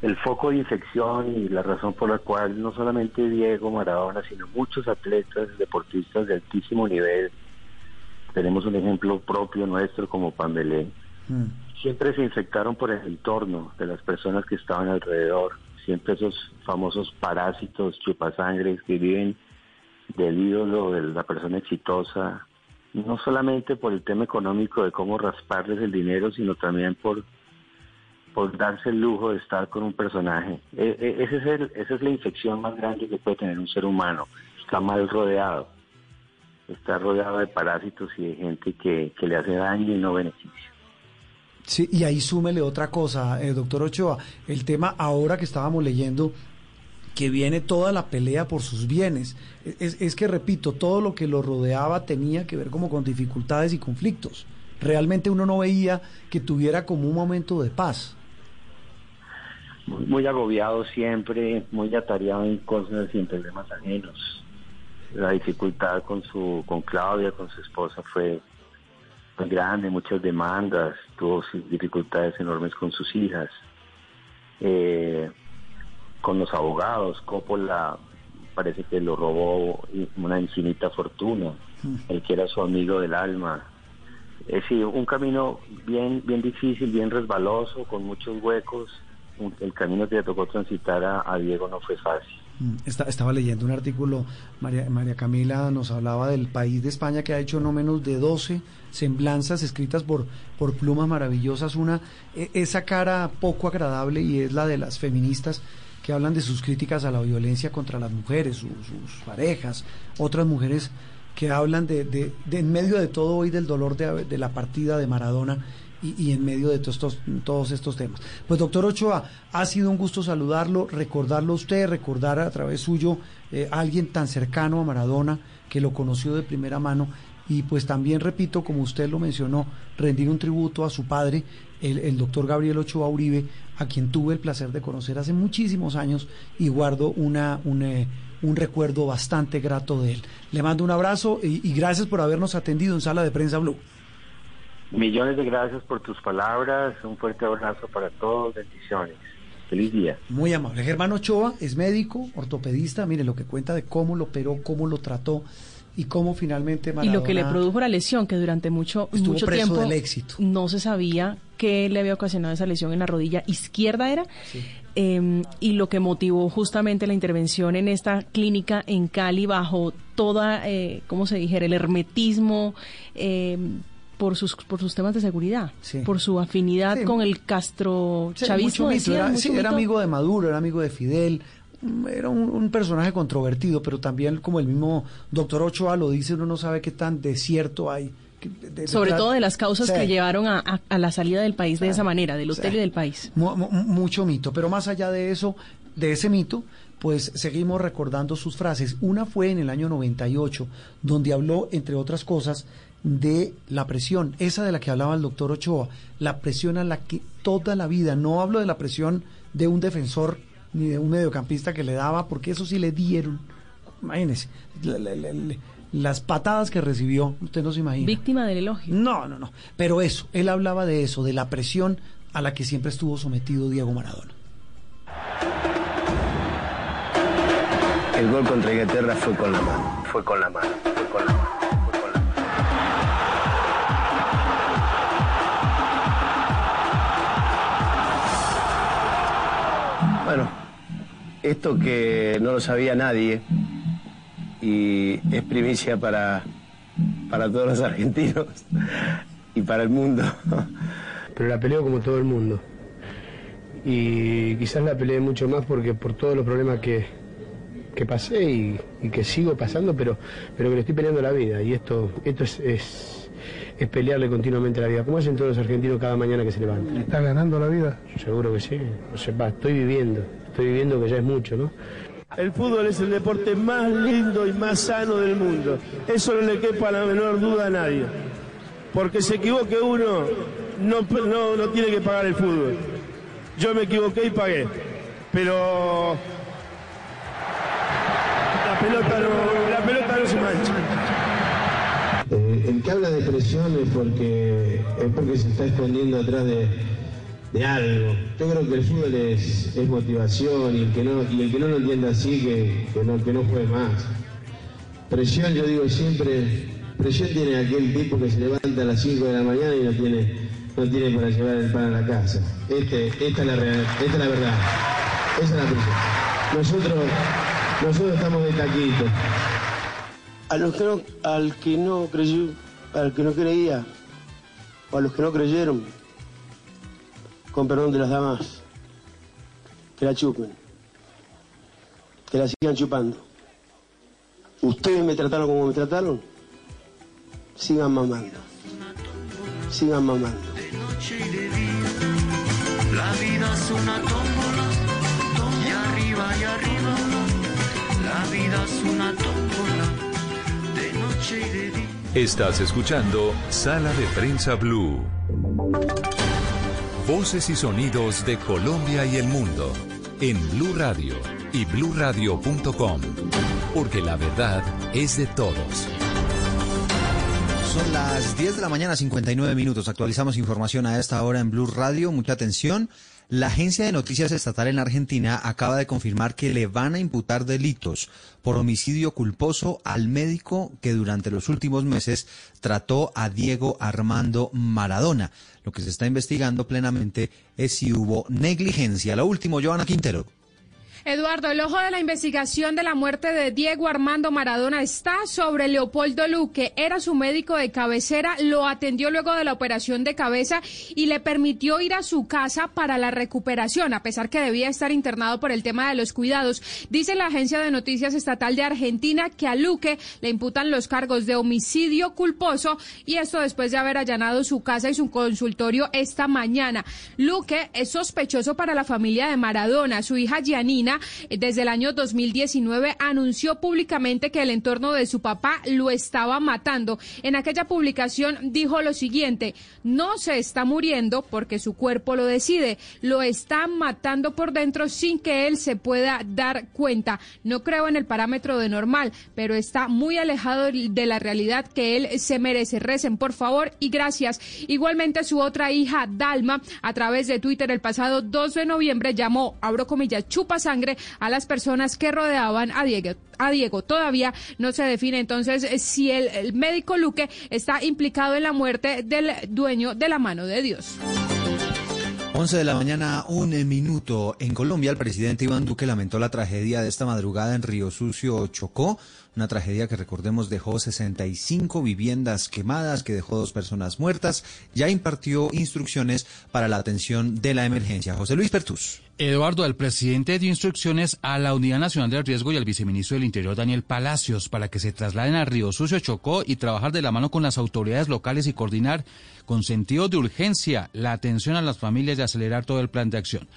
el foco de infección y la razón por la cual no solamente Diego Maradona, sino muchos atletas, deportistas de altísimo nivel, tenemos un ejemplo propio nuestro como Pambelé. Mm. Siempre se infectaron por el entorno de las personas que estaban alrededor. Siempre esos famosos parásitos chupasangres que viven del ídolo de la persona exitosa, no solamente por el tema económico de cómo rasparles el dinero, sino también por, por darse el lujo de estar con un personaje. E, e, ese es esa es la infección más grande que puede tener un ser humano. Está mal rodeado está rodeado de parásitos y de gente que, le hace daño y no beneficia. Sí, y ahí súmele otra cosa, eh, doctor Ochoa, el tema ahora que estábamos leyendo que viene toda la pelea por sus bienes. Es, es, que, repito, todo lo que lo rodeaba tenía que ver como con dificultades y conflictos. Realmente uno no veía que tuviera como un momento de paz. Muy, agobiado siempre, muy atareado en cosas y en problemas ajenos la dificultad con su con Claudia, con su esposa fue muy grande, muchas demandas, tuvo dificultades enormes con sus hijas, eh, con los abogados, Coppola parece que lo robó una infinita fortuna, mm. el que era su amigo del alma. Es decir, un camino bien, bien difícil, bien resbaloso, con muchos huecos. El camino que le tocó transitar a Diego no fue fácil. Mm, estaba leyendo un artículo, María, María Camila nos hablaba del país de España que ha hecho no menos de 12 semblanzas escritas por, por plumas maravillosas. Una, e, esa cara poco agradable y es la de las feministas que hablan de sus críticas a la violencia contra las mujeres, sus parejas, otras mujeres que hablan de, de, en medio de todo hoy del dolor de, de la partida de Maradona y, en medio de todos, todos estos temas. Pues doctor Ochoa, ha sido un gusto saludarlo, recordarlo a usted, recordar a través suyo eh, a alguien tan cercano a Maradona que lo conoció de primera mano y pues también repito, como usted lo mencionó, rendir un tributo a su padre, el, doctor Gabriel Ochoa Uribe, a quien tuve el placer de conocer hace muchísimos años y guardo una, un, eh, un recuerdo bastante grato de él. Le mando un abrazo y, y gracias por habernos atendido en Sala de Prensa Blue. Millones de gracias por tus palabras, un fuerte abrazo para todos, bendiciones. Feliz día. Muy amable. Germán Ochoa es médico, ortopedista, mire lo que cuenta de cómo lo operó, cómo lo trató y cómo finalmente y lo que le produjo la lesión que durante mucho mucho tiempo éxito. no se sabía qué le había ocasionado esa lesión en la rodilla izquierda era em, y lo que motivó justamente la intervención en esta clínica en Cali bajo toda eh, cómo se dijera el hermetismo eh, por sus por sus temas de seguridad, por su afinidad con el Castro chavismo. era, era amigo de Maduro, era amigo de Fidel, era un, personaje controvertido, pero también como el mismo doctor Ochoa lo dice, uno no sabe qué tan desierto hay. Sobre todo de las causas que llevaron a, la salida del país de esa manera, del hotel y del país. mucho mito, pero más allá de eso, de ese mito, pues seguimos recordando sus frases. Una fue en el año 98, donde habló, entre otras cosas, de la presión, esa de la que hablaba el doctor Ochoa, la presión a la que toda la vida, no hablo de la presión de un defensor ni de un mediocampista que le daba, porque eso sí le dieron, imagínese, las patadas que recibió, usted no se imagina. Víctima del elogio. No, no, no, pero eso, él hablaba de eso, de la presión a la que siempre estuvo sometido Diego Maradona. El gol contra Inglaterra fue con la mano, fue con la mano, fue con la mano. Esto que no lo sabía nadie y es primicia para, para todos los argentinos y para el mundo. Pero la peleo como todo el mundo. Y quizás la peleé mucho más porque por todos los problemas que, que pasé y, que sigo pasando, pero, pero que le estoy peleando la vida. Y esto, esto es, es, es pelearle continuamente la vida, como hacen todos los argentinos cada mañana que se levantan. ¿Estás ganando la vida? Seguro que sí. estoy viviendo, estoy viviendo que ya es mucho, ¿no? El fútbol es el deporte más lindo y más sano del mundo. Eso no le quepa la menor duda a nadie. Porque se equivoque uno, no, no, no tiene que pagar el fútbol. Yo me equivoqué y pagué. Pero pelota no, la pelota no se mancha. Eh, el que habla de presión es porque, es porque se está escondiendo atrás de, de algo. Yo creo que el fútbol es, motivación y el que no, y el que no lo entienda así, que, que, no, que no juegue más. Presión, yo digo siempre, presión tiene aquel tipo que se levanta a las 5 de la mañana y no tiene, no tiene para llevar el pan a la casa. Este, esta, es la, esta es la verdad. Esa es la presión. Nosotros nosotros estamos de taquito. A los que no, al que no creyó, al que no creía, o a los que no creyeron, con perdón de las damas, que la chupen, que la sigan chupando. Ustedes me trataron como me trataron, sigan mamando, sigan mamando. La vida es una tómbola, y arriba y arriba vida una de noche y de día. Estás escuchando Sala de Prensa Blue. Voces y sonidos de Colombia y el mundo en Blue Radio y bluradio.com, porque la verdad es de todos. Son las 10 de la mañana, 59 minutos. Actualizamos información a esta hora en Blue Radio. Mucha atención. La agencia de noticias estatal en Argentina acaba de confirmar que le van a imputar delitos por homicidio culposo al médico que durante los últimos meses trató a Diego Armando Maradona. Lo que se está investigando plenamente es si hubo negligencia. Lo último, Joana Quintero. Eduardo, el ojo de la investigación de la muerte de Diego Armando Maradona está sobre Leopoldo Luque. Era su médico de cabecera, lo atendió luego de la operación de cabeza y le permitió ir a su casa para la recuperación, a pesar que debía estar internado por el tema de los cuidados. Dice la agencia de noticias estatal de Argentina que a Luque le imputan los cargos de homicidio culposo y esto después de haber allanado su casa y su consultorio esta mañana. Luque es sospechoso para la familia de Maradona. Su hija Gianina desde el año 2019 anunció públicamente que el entorno de su papá lo estaba matando. En aquella publicación dijo lo siguiente, no se está muriendo porque su cuerpo lo decide, lo está matando por dentro sin que él se pueda dar cuenta. No creo en el parámetro de normal, pero está muy alejado de la realidad que él se merece. Recen, por favor, y gracias. Igualmente, su otra hija, Dalma, a través de Twitter el pasado 2 de noviembre llamó, abro comillas, chupa sangre a las personas que rodeaban a Diego. A Diego todavía no se define entonces eh, si el, médico Luque está implicado en la muerte del dueño de la mano de Dios. 11 de la mañana, un minuto. En Colombia, el presidente Iván Duque lamentó la tragedia de esta madrugada en Río Sucio, Chocó. Una tragedia que recordemos dejó 65 viviendas quemadas, que dejó dos personas muertas. Ya impartió instrucciones para la atención de la emergencia. José Luis Pertus. Eduardo, el presidente dio instrucciones a la Unidad Nacional del Riesgo y al viceministro del Interior, Daniel Palacios, para que se trasladen a Río Sucio, Chocó y trabajar de la mano con las autoridades locales y coordinar con sentido de urgencia la atención a las familias y acelerar todo el plan de acción.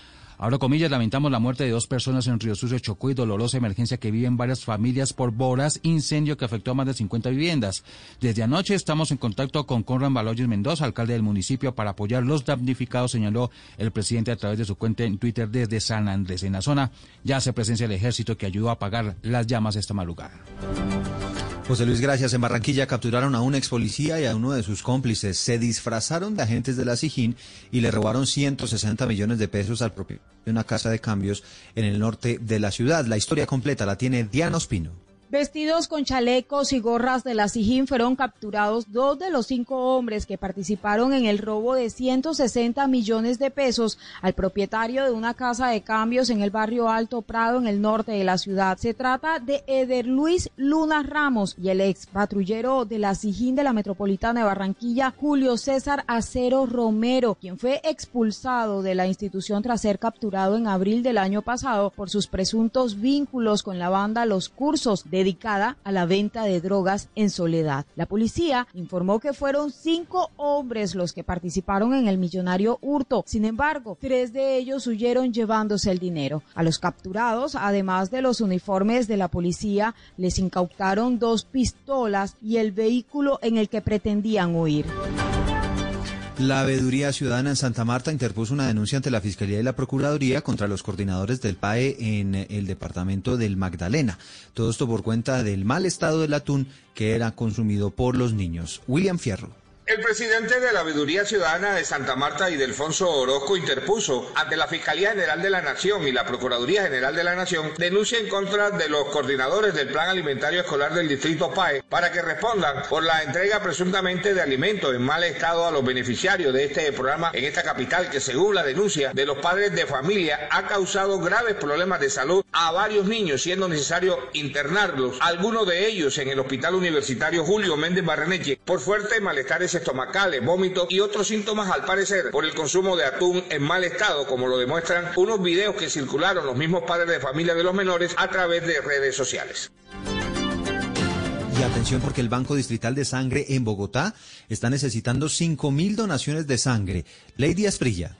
Ahora, comillas, lamentamos la muerte de dos personas en Río Sucio, Chocó y dolorosa emergencia que viven varias familias por Boras, incendio que afectó a más de 50 viviendas. Desde anoche estamos en contacto con Conran Baloyes Mendoza, alcalde del municipio, para apoyar los damnificados, señaló el presidente a través de su cuenta en Twitter desde San Andrés. En la zona ya se presencia el ejército que ayudó a apagar las llamas esta madrugada. José Luis, gracias. En Barranquilla capturaron a un ex policía y a uno de sus cómplices. Se disfrazaron de agentes de la SIJIN y le robaron 160 millones de pesos al propio de una casa de cambios en el norte de la ciudad. La historia completa la tiene Diana Ospino. Vestidos con chalecos y gorras de la SIJIN fueron capturados dos de los cinco hombres que participaron en el robo de 160 millones de pesos al propietario de una casa de cambios en el barrio Alto Prado en el norte de la ciudad. Se trata de Eder Luis Luna Ramos y el ex patrullero de la SIJIN de la Metropolitana de Barranquilla, Julio César Acero Romero, quien fue expulsado de la institución tras ser capturado en abril del año pasado por sus presuntos vínculos con la banda Los Cursos de dedicada a la venta de drogas en soledad. La policía informó que fueron cinco hombres los que participaron en el millonario hurto. Sin embargo, tres de ellos huyeron llevándose el dinero. A los capturados, además de los uniformes de la policía, les incautaron dos pistolas y el vehículo en el que pretendían huir. La Veeduría Ciudadana en Santa Marta interpuso una denuncia ante la Fiscalía y la Procuraduría contra los coordinadores del PAE en el departamento del Magdalena. Todo esto por cuenta del mal estado del atún que era consumido por los niños. William Fierro. El presidente de la Veeduría Ciudadana de Santa Marta y Delfonso Orozco interpuso ante la Fiscalía General de la Nación y la Procuraduría General de la Nación denuncia en contra de los coordinadores del Plan Alimentario Escolar del Distrito PAE para que respondan por la entrega presuntamente de alimentos en mal estado a los beneficiarios de este programa en esta capital que según la denuncia de los padres de familia ha causado graves problemas de salud a varios niños siendo necesario internarlos, algunos de ellos en el Hospital Universitario Julio Méndez Barreneche por fuertes malestares estomacales, vómitos y otros síntomas al parecer por el consumo de atún en mal estado, como lo demuestran unos videos que circularon los mismos padres de familia de los menores a través de redes sociales. Y atención porque el Banco Distrital de Sangre en Bogotá está necesitando 5.000 donaciones de sangre. Lady Asprilla.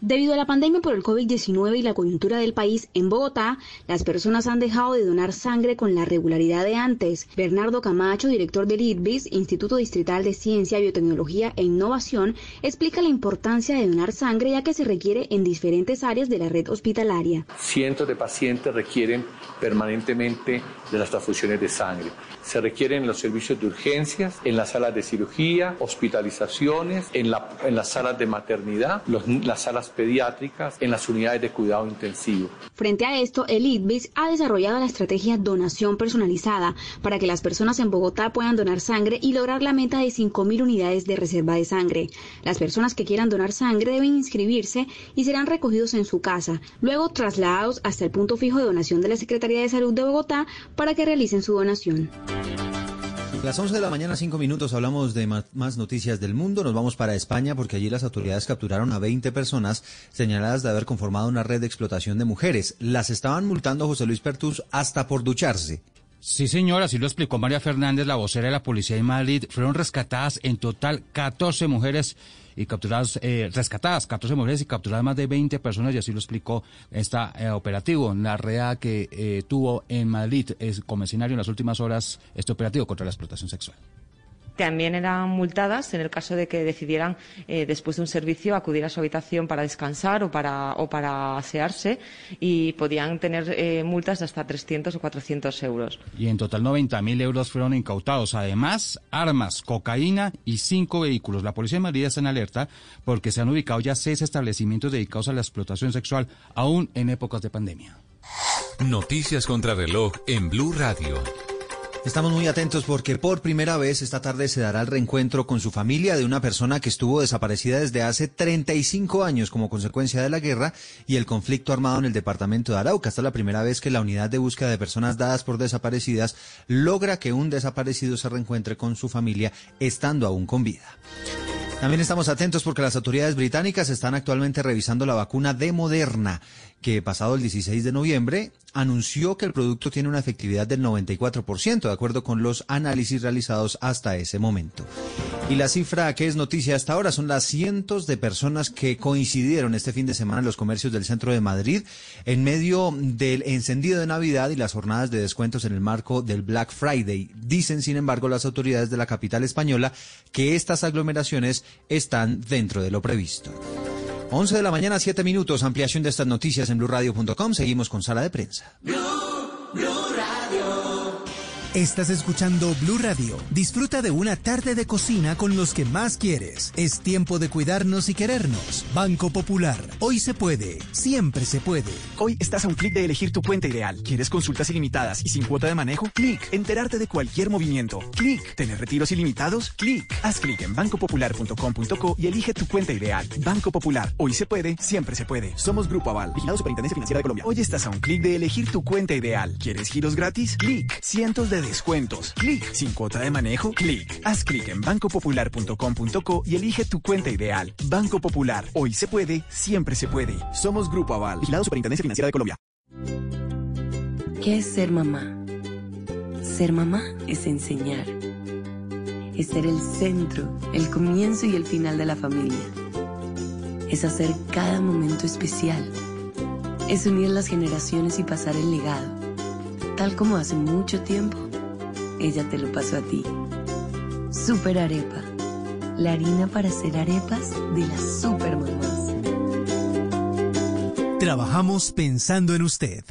Debido a la pandemia por el COVID-19 y la coyuntura del país, en Bogotá, las personas han dejado de donar sangre con la regularidad de antes. Bernardo Camacho, director del IDBIS, Instituto Distrital de Ciencia, Biotecnología e Innovación, explica la importancia de donar sangre ya que se requiere en diferentes áreas de la red hospitalaria. Cientos de pacientes requieren permanentemente de las transfusiones de sangre. Se requieren en los servicios de urgencias, en las salas de cirugía, hospitalizaciones, en, la, en las salas de maternidad, las salas pediátricas, en las unidades de cuidado intensivo. Frente a esto, el IDBIS ha desarrollado la estrategia donación personalizada para que las personas en Bogotá puedan donar sangre y lograr la meta de 5.000 unidades de reserva de sangre. Las personas que quieran donar sangre deben inscribirse y serán recogidos en su casa, luego trasladados hasta el punto fijo de donación de la Secretaría de Salud de Bogotá para que realicen su donación. Las 11 de la mañana, 5 minutos, hablamos de más noticias del mundo. Nos vamos para España porque allí las autoridades capturaron a 20 personas señaladas de haber conformado una red de explotación de mujeres. Las estaban multando José Luis Pertus hasta por ducharse. Sí, señor, así lo explicó María Fernández, la vocera de la policía de Madrid. Fueron rescatadas en total 14 mujeres y capturadas, eh, rescatadas 14 mujeres y capturadas más de 20 personas, y así lo explicó esta eh, operativo, la red que eh, tuvo en Madrid es, como escenario en las últimas horas este operativo contra la explotación sexual también eran multadas en el caso de que decidieran, eh, después de un servicio, acudir a su habitación para descansar o para, o para asearse y podían tener eh, multas de hasta 300 o 400 euros. Y en total 90.000 euros fueron incautados. Además, armas, cocaína y cinco vehículos. La Policía de Madrid está en alerta porque se han ubicado ya seis establecimientos dedicados a la explotación sexual, aún en épocas de pandemia. Noticias contra reloj en Blue Radio. Estamos muy atentos porque por primera vez esta tarde se dará el reencuentro con su familia de una persona que estuvo desaparecida desde hace 35 años como consecuencia de la guerra y el conflicto armado en el departamento de Arauca. Esta es la primera vez que la unidad de búsqueda de personas dadas por desaparecidas logra que un desaparecido se reencuentre con su familia estando aún con vida. También estamos atentos porque las autoridades británicas están actualmente revisando la vacuna de Moderna que pasado el 16 de noviembre anunció que el producto tiene una efectividad del 94%, de acuerdo con los análisis realizados hasta ese momento. Y la cifra que es noticia hasta ahora son las cientos de personas que coincidieron este fin de semana en los comercios del centro de Madrid en medio del encendido de Navidad y las jornadas de descuentos en el marco del Black Friday. Dicen, sin embargo, las autoridades de la capital española que estas aglomeraciones están dentro de lo previsto. 11 de la mañana, 7 minutos. Ampliación de estas noticias en blurradio.com. Seguimos con sala de prensa. Estás escuchando Blue Radio. Disfruta de una tarde de cocina con los que más quieres. Es tiempo de cuidarnos y querernos. Banco Popular. Hoy se puede. Siempre se puede. Hoy estás a un clic de elegir tu cuenta ideal. ¿Quieres consultas ilimitadas y sin cuota de manejo? Clic. Enterarte de cualquier movimiento. Clic. ¿Tener retiros ilimitados? Clic. Haz clic en bancopopular.com.co y elige tu cuenta ideal. Banco Popular. Hoy se puede. Siempre se puede. Somos Grupo Aval. Vigilado Superintendencia Financiera de Colombia. Hoy estás a un clic de elegir tu cuenta ideal. ¿Quieres giros gratis? Clic. Cientos de descuentos. Clic. Sin cuota de manejo. Clic. Haz clic en bancopopular.com.co y elige tu cuenta ideal. Banco Popular. Hoy se puede, siempre se puede. Somos Grupo Aval. Vigilado Superintendencia Financiera de Colombia. ¿Qué es ser mamá? Ser mamá es enseñar. Es ser el centro, el comienzo y el final de la familia. Es hacer cada momento especial. Es unir las generaciones y pasar el legado. Tal como hace mucho tiempo, ella te lo pasó a ti. Super Arepa. La harina para hacer arepas de las super mamás. Trabajamos pensando en usted.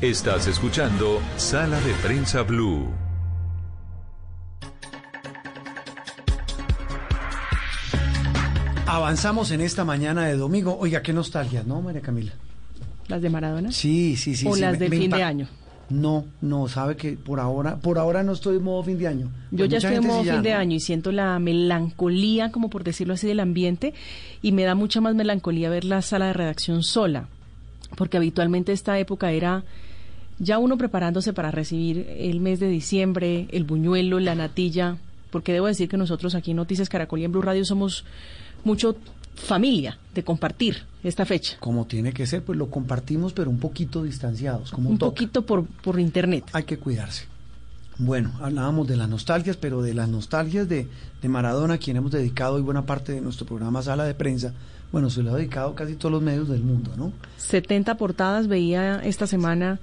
Estás escuchando Sala de Prensa Blue. Avanzamos en esta mañana de domingo. Oiga, qué nostalgia, ¿no, María Camila? ¿Las de Maradona? Sí, sí, sí. ¿O sí, las me- del me fin de año? No, no, sabe que por ahora, por ahora no estoy en modo fin de año. Yo Pues ya estoy en modo sí fin de ¿no? año y siento la melancolía, como por decirlo así, del ambiente y me da mucha más melancolía ver la sala de redacción sola, porque habitualmente esta época era ya uno preparándose para recibir el mes de diciembre, el buñuelo, la natilla, porque debo decir que nosotros aquí en Noticias Caracol y en Blue Radio somos mucho familia de compartir esta fecha. Como tiene que ser, pues lo compartimos, pero un poquito distanciados, como Un toca. poquito por, por internet. Hay que cuidarse. Bueno, hablábamos de las nostalgias, pero de las nostalgias de, de Maradona, a quien hemos dedicado hoy buena parte de nuestro programa Sala de Prensa. Bueno, se lo ha dedicado casi todos los medios del mundo, ¿no? 70 portadas veía esta semana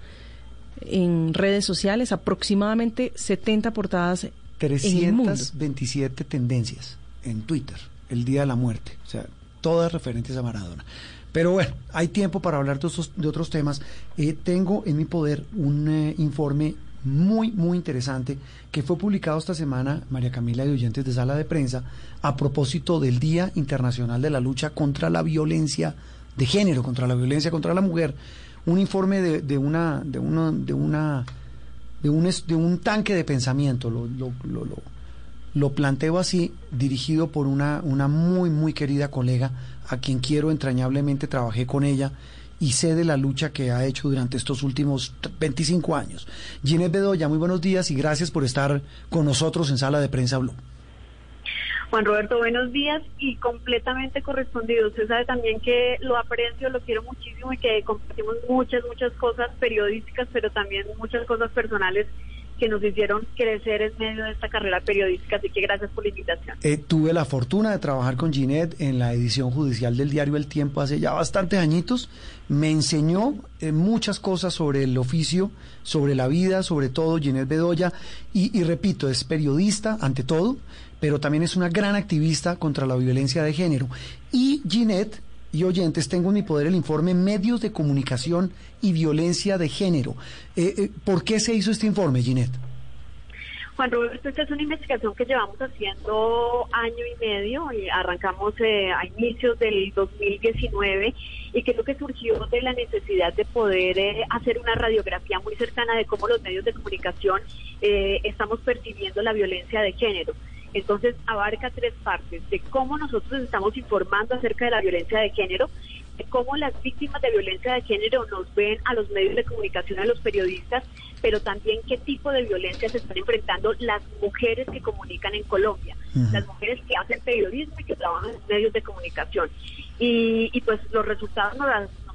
en redes sociales, aproximadamente 70 portadas en el mundo. 327 tendencias en Twitter, el día de la muerte. O sea, todas referentes a Maradona. Pero bueno, hay tiempo para hablar de, otros- de otros temas. Eh, tengo en mi poder un eh, informe muy, muy interesante que fue publicado esta semana, María Camila y oyentes de sala de prensa, a propósito del Día Internacional de la Lucha contra la Violencia de Género, contra la violencia contra la mujer. Un informe de, de una, de una, de una, de un, de un tanque de pensamiento, lo, lo, lo, lo planteo así, dirigido por una, una muy, muy querida colega, a quien quiero entrañablemente, trabajé con ella y sé de la lucha que ha hecho durante estos últimos 25 años. Ginette Bedoya, muy buenos días y gracias por estar con nosotros en Sala de Prensa Blue. Juan Roberto, buenos días y completamente correspondido. Usted sabe también que lo aprecio, lo quiero muchísimo y que compartimos muchas, muchas cosas periodísticas, pero también muchas cosas personales que nos hicieron crecer en medio de esta carrera periodística, así que gracias por la invitación. Eh, tuve la fortuna de trabajar con Ginette en la edición judicial del diario El Tiempo hace ya bastantes añitos. Me enseñó eh, muchas cosas sobre el oficio, sobre la vida, sobre todo Ginette Bedoya, y, y repito, es periodista ante todo, pero también es una gran activista contra la violencia de género. Y Ginette y oyentes, tengo en mi poder el informe Medios de Comunicación y Violencia de Género. Eh, eh, ¿Por qué se hizo este informe, Ginette? Juan Roberto, esta es una investigación que llevamos haciendo año y medio y arrancamos eh, a inicios del 2019 y que es lo que surgió de la necesidad de poder hacer una radiografía muy cercana de cómo los medios de comunicación estamos percibiendo la violencia de género. Entonces abarca tres partes, de cómo nosotros estamos informando acerca de la violencia de género, de cómo las víctimas de violencia de género nos ven a los medios de comunicación, a los periodistas, pero también qué tipo de violencia se están enfrentando las mujeres que comunican en Colombia, las mujeres que hacen periodismo y que trabajan en medios de comunicación. Y, pues los resultados nos,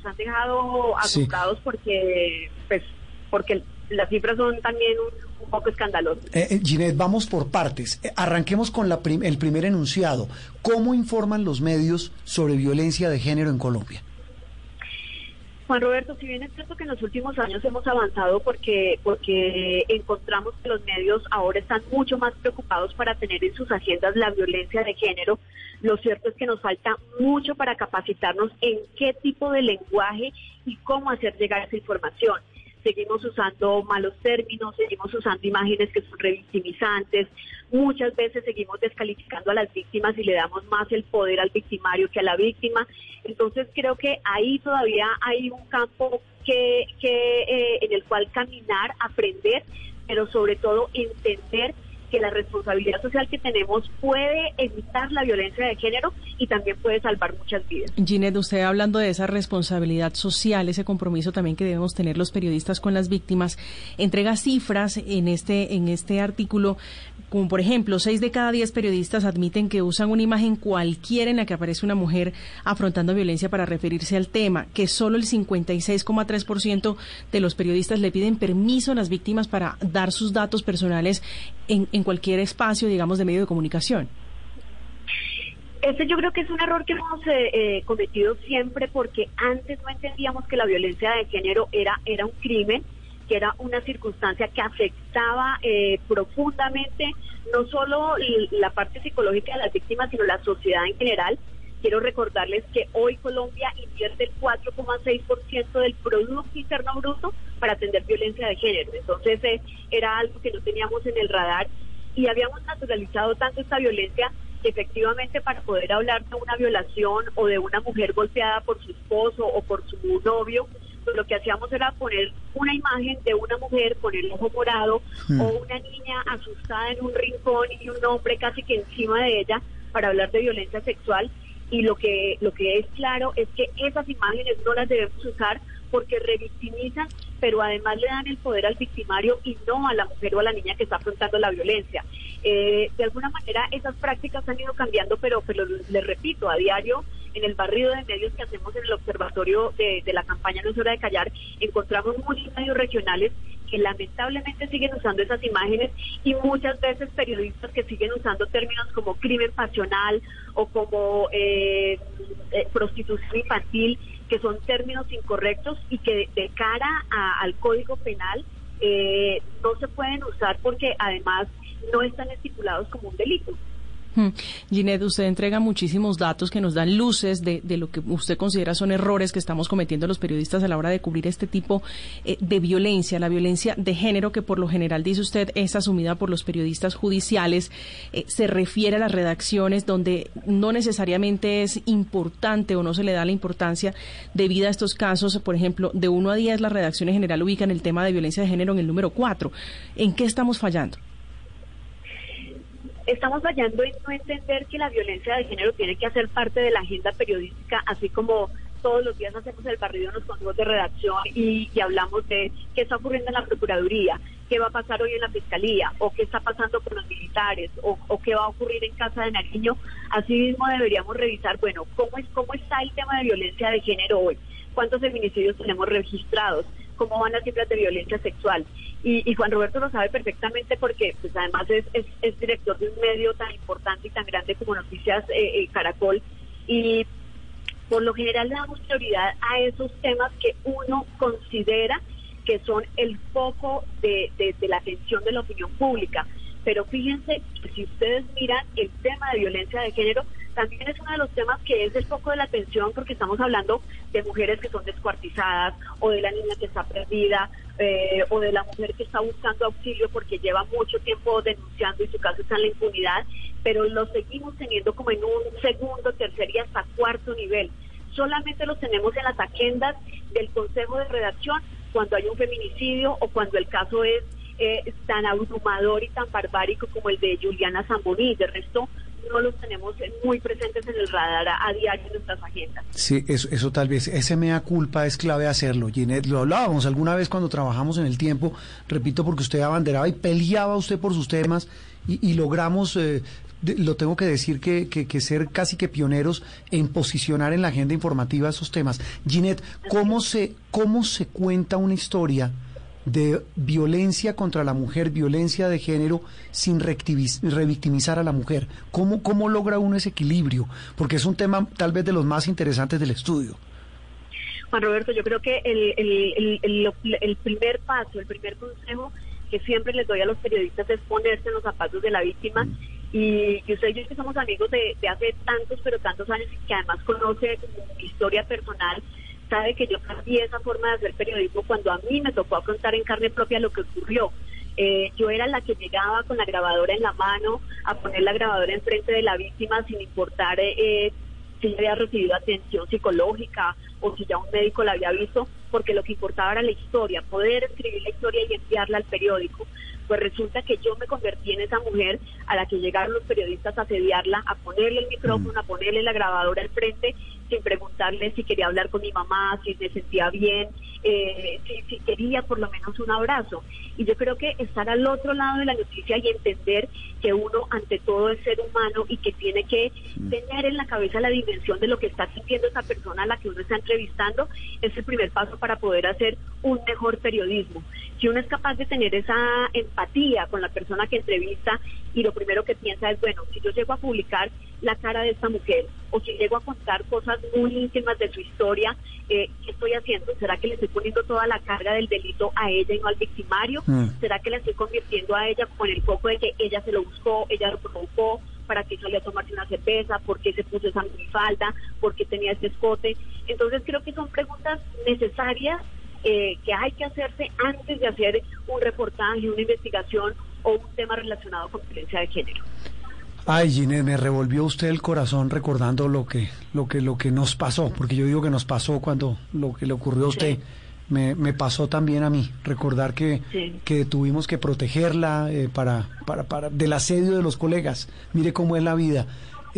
han dejado asustados porque, pues, porque las cifras son también un, un poco escandaloso. Eh, eh, Ginette, vamos por partes. Eh, arranquemos con la el primer enunciado. ¿Cómo informan los medios sobre violencia de género en Colombia? Juan Roberto, si bien es cierto que en los últimos años hemos avanzado porque, porque encontramos que los medios ahora están mucho más preocupados para tener en sus agendas la violencia de género, lo cierto es que nos falta mucho para capacitarnos en qué tipo de lenguaje y cómo hacer llegar esa información seguimos usando malos términos, seguimos usando imágenes que son revictimizantes, muchas veces seguimos descalificando a las víctimas y le damos más el poder al victimario que a la víctima. Entonces creo que ahí todavía hay un campo que, que eh, en el cual caminar, aprender, pero sobre todo entender que la responsabilidad social que tenemos puede evitar la violencia de género y también puede salvar muchas vidas. Ginette, usted hablando de esa responsabilidad social, ese compromiso también que debemos tener los periodistas con las víctimas, entrega cifras en este, en este artículo como por ejemplo, seis de cada diez periodistas admiten que usan una imagen cualquiera en la que aparece una mujer afrontando violencia para referirse al tema, que solo el 56,3% de los periodistas le piden permiso a las víctimas para dar sus datos personales en, en cualquier espacio, digamos, de medio de comunicación. Ese yo creo que es un error que hemos eh, eh, cometido siempre porque antes no entendíamos que la violencia de género era, era un crimen que era una circunstancia que afectaba eh, profundamente no solo la parte psicológica de las víctimas, sino la sociedad en general. Quiero recordarles que hoy Colombia invierte el 4,6% del Producto Interno Bruto para atender violencia de género. Entonces eh, era algo que no teníamos en el radar y habíamos naturalizado tanto esta violencia que efectivamente para poder hablar de una violación o de una mujer golpeada por su esposo o por su novio, lo que hacíamos era poner una imagen de una mujer con el ojo morado hmm. o una niña asustada en un rincón y un hombre casi que encima de ella para hablar de violencia sexual y lo que lo que es claro es que esas imágenes no las debemos usar porque revictimizan, pero además le dan el poder al victimario y no a la mujer o a la niña que está afrontando la violencia. Eh, de alguna manera esas prácticas han ido cambiando, pero, pero les repito, a diario en el barrido de medios que hacemos en el observatorio de, la campaña No es hora de callar, encontramos muchos medios regionales que lamentablemente siguen usando esas imágenes y muchas veces periodistas que siguen usando términos como crimen pasional o como eh, eh, prostitución infantil, que son términos incorrectos y que de, cara al código penal eh, no se pueden usar porque además no están estipulados como un delito. Ginette, usted entrega muchísimos datos que nos dan luces de, lo que usted considera son errores que estamos cometiendo los periodistas a la hora de cubrir este tipo eh, de violencia, la violencia de género que por lo general, dice usted, es asumida por los periodistas judiciales, eh, se refiere a las redacciones donde no necesariamente es importante o no se le da la importancia debida a estos casos. Por ejemplo, de 1 a 10 las redacciones en general ubican el tema de violencia de género en el número 4. ¿En qué estamos fallando? Estamos fallando en no entender que la violencia de género tiene que hacer parte de la agenda periodística, así como todos los días hacemos el barrido en los consejos de redacción y, hablamos de qué está ocurriendo en la Procuraduría, qué va a pasar hoy en la Fiscalía, o qué está pasando con los militares, o, qué va a ocurrir en Casa de Nariño. Asimismo deberíamos revisar, bueno, cómo, es, cómo está el tema de violencia de género hoy, cuántos feminicidios tenemos registrados, cómo van las cifras de violencia sexual. Y, Juan Roberto lo sabe perfectamente porque pues además es, es, director de un medio tan importante y tan grande como Noticias eh, eh, Caracol y por lo general le damos prioridad a esos temas que uno considera que son el foco de, la atención de la opinión pública. Pero fíjense si ustedes miran el tema de violencia de género, también es uno de los temas que es el foco de la atención porque estamos hablando de mujeres que son descuartizadas o de la niña que está perdida eh, o de la mujer que está buscando auxilio porque lleva mucho tiempo denunciando y su caso está en la impunidad, pero lo seguimos teniendo como en un segundo, tercer y hasta cuarto nivel. Solamente los tenemos en las agendas del Consejo de Redacción cuando hay un feminicidio o cuando el caso es eh, tan abrumador y tan barbárico como el de Juliana Zamboní. De resto, no los tenemos muy presentes en el radar a, diario en nuestras agendas. Sí, eso, eso tal vez, ese mea culpa es clave hacerlo. Ginette, lo hablábamos alguna vez cuando trabajamos en el tiempo, repito, porque usted abanderaba y peleaba usted por sus temas y, logramos... Eh, lo tengo que decir que, que, ser casi que pioneros en posicionar en la agenda informativa esos temas. Ginette, ¿cómo se, cómo se cuenta una historia de violencia contra la mujer, violencia de género, sin revictimizar a la mujer. ¿Cómo, ¿Cómo logra uno ese equilibrio? Porque es un tema tal vez de los más interesantes del estudio. Juan Roberto, yo creo que el, el, el, primer paso, el primer consejo que siempre les doy a los periodistas es ponerse en los zapatos de la víctima. Mm. Y, y usted y yo que somos amigos de, de hace tantos, pero tantos años y que además conoce mi historia personal, sabe que yo cambié esa forma de hacer periodismo cuando a mí me tocó afrontar en carne propia lo que ocurrió. Eh, yo era la que llegaba con la grabadora en la mano a poner la grabadora enfrente de la víctima sin importar eh, si había recibido atención psicológica o si ya un médico la había visto, porque lo que importaba era la historia, poder escribir la historia y enviarla al periódico. Pues resulta que yo me convertí en esa mujer a la que llegaron los periodistas a asediarla, a ponerle el micrófono, a ponerle la grabadora al frente sin preguntarle si quería hablar con mi mamá, si se sentía bien, eh, si, quería por lo menos un abrazo. Y yo creo que estar al otro lado de la noticia y entender que uno ante todo es ser humano y que tiene que mm. tener en la cabeza la dimensión de lo que está sintiendo esa persona a la que uno está entrevistando, es el primer paso para poder hacer un mejor periodismo. Si uno es capaz de tener esa empatía con la persona que entrevista y lo primero que piensa es, bueno, si yo llego a publicar la cara de esta mujer o si llego a contar cosas muy íntimas de su historia, eh, ¿qué estoy haciendo? ¿Será que le estoy poniendo toda la carga del delito a ella y no al victimario? Mm. ¿Será que la estoy convirtiendo a ella con el foco de que ella se lo buscó, ella lo provocó? para qué salió a tomarse una cerveza, por qué se puso esa falda, por qué tenía ese escote. Entonces creo que son preguntas necesarias eh, que hay que hacerse antes de hacer un reportaje, una investigación o un tema relacionado con violencia de género. Ay, Ginés, me revolvió usted el corazón recordando lo que, lo que, lo que nos pasó, porque yo digo que nos pasó cuando lo que le ocurrió a usted. Me, me, pasó también a mí, recordar que, que tuvimos que protegerla eh, para, para, para, del asedio de los colegas. Mire cómo es la vida.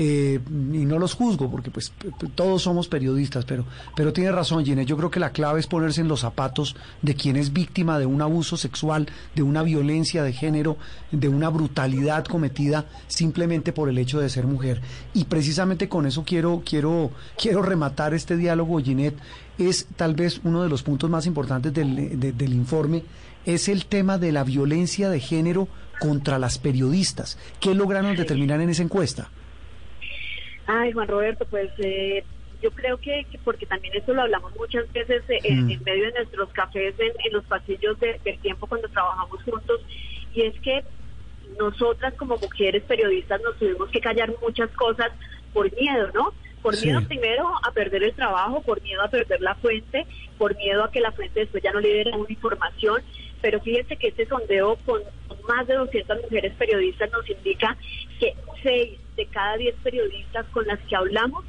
Eh, y no los juzgo porque pues todos somos periodistas, pero, pero tiene razón Ginés, yo creo que la clave es ponerse en los zapatos de quien es víctima de un abuso sexual, de una violencia de género, de una brutalidad cometida simplemente por el hecho de ser mujer. Y precisamente con eso quiero, quiero, quiero rematar este diálogo, Ginette, es tal vez uno de los puntos más importantes del, del informe, es el tema de la violencia de género contra las periodistas. ¿Qué lograron determinar en esa encuesta? Ay, Juan Roberto, pues eh, yo creo que, porque también eso lo hablamos muchas veces eh, mm. en, medio de nuestros cafés, en, los pasillos del tiempo cuando trabajamos juntos, y es que nosotras como mujeres periodistas nos tuvimos que callar muchas cosas por miedo, ¿no? Por Sí. miedo primero a perder el trabajo, por miedo a perder la fuente, por miedo a que la fuente después ya no le diera una información. Pero fíjense que este sondeo con más de 200 mujeres periodistas nos indica que 6 de cada 10 periodistas con las que hablamos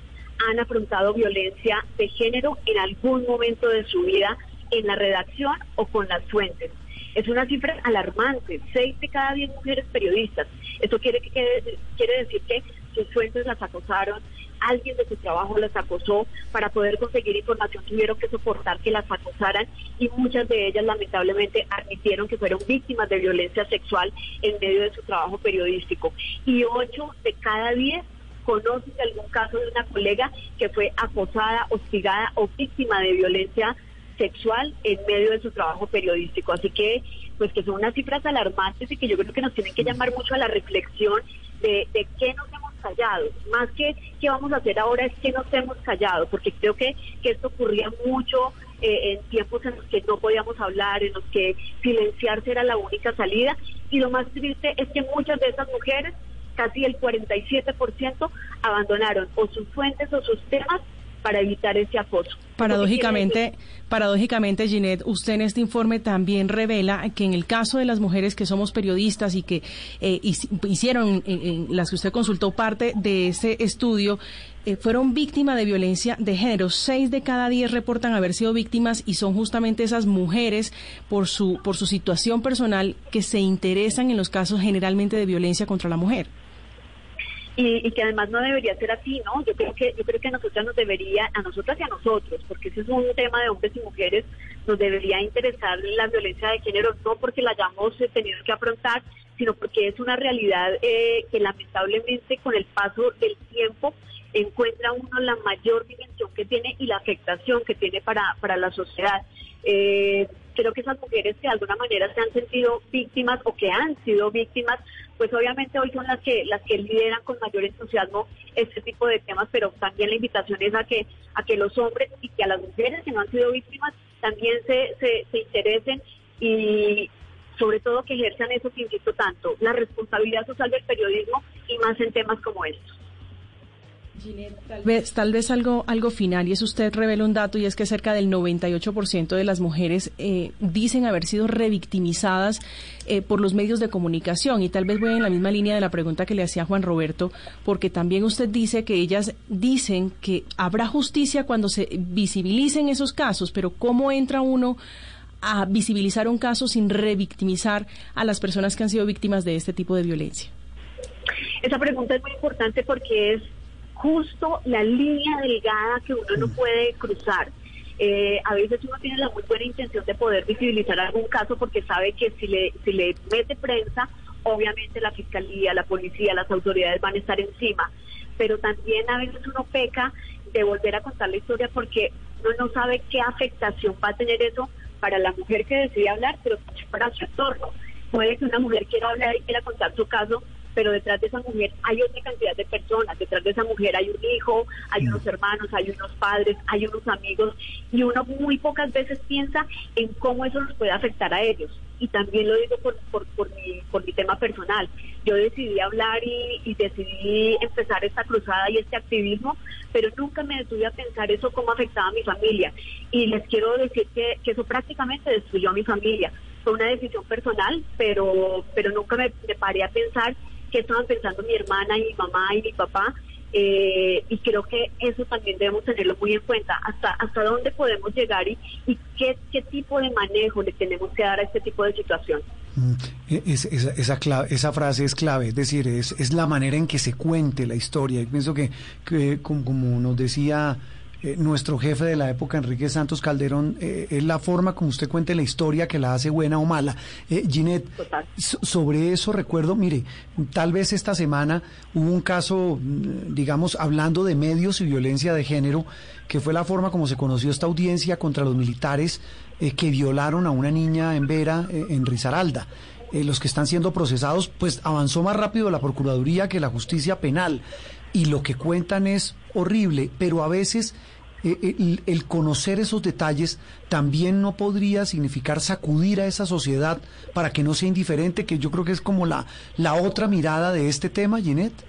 han afrontado violencia de género en algún momento de su vida en la redacción o con las fuentes. Es una cifra alarmante, 6 de cada 10 mujeres periodistas. Esto quiere, quiere decir que sus fuentes las acosaron, alguien de su trabajo las acosó, para poder conseguir información tuvieron que soportar que las acosaran y muchas de ellas lamentablemente admitieron que fueron víctimas de violencia sexual en medio de su trabajo periodístico. Y 8 de cada 10 conocen algún caso de una colega que fue acosada, hostigada o víctima de violencia sexual en medio de su trabajo periodístico. Así que, pues que son unas cifras alarmantes y que yo creo que nos tienen que llamar mucho a la reflexión de, de qué nos hemos callado. Más que qué vamos a hacer ahora es que nos hemos callado, porque creo que, que esto ocurría mucho eh, en tiempos en los que no podíamos hablar, en los que silenciarse era la única salida. Y lo más triste es que muchas de esas mujeres, casi el 47%, abandonaron o sus fuentes o sus temas para evitar ese acoso. Paradójicamente, paradójicamente, Ginette, usted en este informe también revela que en el caso de las mujeres que somos periodistas y que eh, hicieron, eh, las que usted consultó parte de ese estudio, eh, fueron víctimas de violencia de género. Seis de cada diez reportan haber sido víctimas y son justamente esas mujeres por su, por su situación personal que se interesan en los casos generalmente de violencia contra la mujer y, y, que además no debería ser así, ¿no? Yo creo que yo creo que a nosotras nos debería, a nosotras y a nosotros, porque ese es un tema de hombres y mujeres, nos debería interesar la violencia de género, no porque la hayamos tenido que afrontar, sino porque es una realidad eh, que lamentablemente con el paso del tiempo encuentra uno la mayor dimensión que tiene y la afectación que tiene para, para la sociedad. Eh, creo que esas mujeres que de alguna manera se han sentido víctimas o que han sido víctimas, pues obviamente hoy son las que las que lideran con mayor entusiasmo este tipo de temas, pero también la invitación es a que a que los hombres y que a las mujeres que no han sido víctimas también se, se, se interesen y sobre todo que ejerzan eso que insisto tanto, la responsabilidad social del periodismo y más en temas como estos. Tal vez, tal vez algo, algo final, y es usted revela un dato, y es que cerca del 98% de las mujeres eh, dicen haber sido revictimizadas eh, por los medios de comunicación. Y tal vez voy en la misma línea de la pregunta que le hacía Juan Roberto, porque también usted dice que ellas dicen que habrá justicia cuando se visibilicen esos casos, pero ¿cómo entra uno a visibilizar un caso sin revictimizar a las personas que han sido víctimas de este tipo de violencia? Esa pregunta es muy importante porque es justo la línea delgada que uno no puede cruzar. Eh, a veces uno tiene la muy buena intención de poder visibilizar algún caso porque sabe que si le, si le mete prensa, obviamente la fiscalía, la policía, las autoridades van a estar encima. Pero también a veces uno peca de volver a contar la historia porque uno no sabe qué afectación va a tener eso para la mujer que decide hablar, pero para su entorno. Puede que una mujer quiera hablar y quiera contar su caso, pero detrás de esa mujer hay otra cantidad de personas, detrás de esa mujer hay un hijo, hay unos hermanos, hay unos padres, hay unos amigos, y uno muy pocas veces piensa en cómo eso nos puede afectar a ellos. Y también lo digo por, por, por, mi, por mi tema personal. Yo decidí hablar y, y decidí empezar esta cruzada y este activismo, pero nunca me detuve a pensar eso cómo afectaba a mi familia. Y les quiero decir que, que eso prácticamente destruyó a mi familia. Fue una decisión personal, pero, pero nunca me, me paré a pensar qué estaban pensando mi hermana y mi mamá y mi papá. Eh, y creo que eso también debemos tenerlo muy en cuenta, hasta hasta dónde podemos llegar y, y qué, qué tipo de manejo le tenemos que dar a este tipo de situación. Es, esa, esa, clave, esa frase es clave, es decir, es, es la manera en que se cuente la historia. Y pienso que, que como, como nos decía eh, nuestro jefe de la época, Enrique Santos Calderón, eh, es la forma como usted cuente la historia que la hace buena o mala. Eh, Ginette, so, sobre eso recuerdo, mire, tal vez esta semana hubo un caso, digamos, hablando de medios y violencia de género, que fue la forma como se conoció esta audiencia contra los militares eh, que violaron a una niña en Vera, en Risaralda. Los que están siendo procesados, pues avanzó más rápido la Procuraduría que la justicia penal. Y lo que cuentan es horrible, pero a veces eh, el, conocer esos detalles también no podría significar sacudir a esa sociedad para que no sea indiferente, que yo creo que es como la, la otra mirada de este tema, Ginette.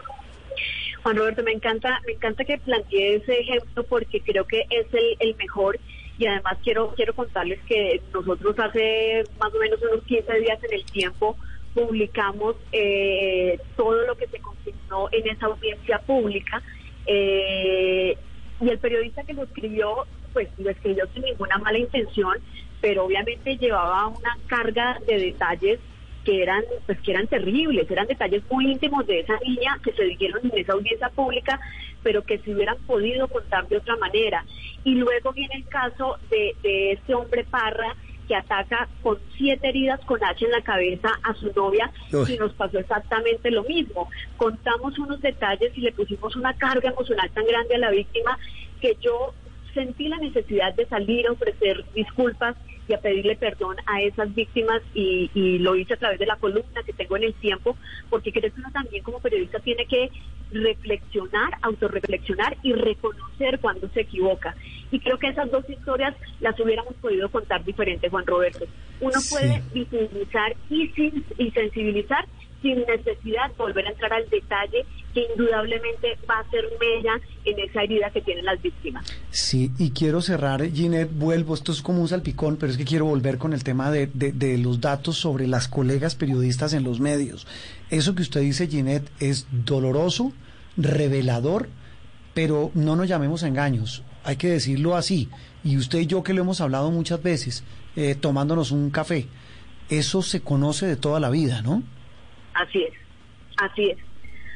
Juan Roberto, me encanta, me encanta que plantee ese ejemplo porque creo que es el, el mejor y además quiero quiero contarles que nosotros hace más o menos unos 15 días en el tiempo publicamos eh, todo lo que se consignó en esa audiencia pública eh, y el periodista que lo escribió pues lo escribió sin ninguna mala intención pero obviamente llevaba una carga de detalles que eran pues que eran terribles, eran detalles muy íntimos de esa niña que se dijeron en esa audiencia pública, pero que se hubieran podido contar de otra manera. Y luego viene el caso de, de este hombre Parra que ataca con siete heridas con H en la cabeza a su novia Uy. y nos pasó exactamente lo mismo. Contamos unos detalles y le pusimos una carga emocional tan grande a la víctima que yo sentí la necesidad de salir a ofrecer disculpas y a pedirle perdón a esas víctimas y, y, lo hice a través de la columna que tengo en el tiempo, porque creo que uno también como periodista tiene que reflexionar, autorreflexionar y reconocer cuando se equivoca. Y creo que esas dos historias las hubiéramos podido contar diferente, Juan Roberto. Uno sí. puede visibilizar y, y sensibilizar sin necesidad volver a entrar al detalle que indudablemente va a ser mella en esa herida que tienen las víctimas. Sí, y quiero cerrar, Ginette, vuelvo, esto es como un salpicón, pero es que quiero volver con el tema de, de, de los datos sobre las colegas periodistas en los medios. Eso que usted dice, Ginette, es doloroso, revelador, pero no nos llamemos a engaños, hay que decirlo así. Y usted y yo que lo hemos hablado muchas veces, eh, tomándonos un café, eso se conoce de toda la vida, ¿no? Así es, así es.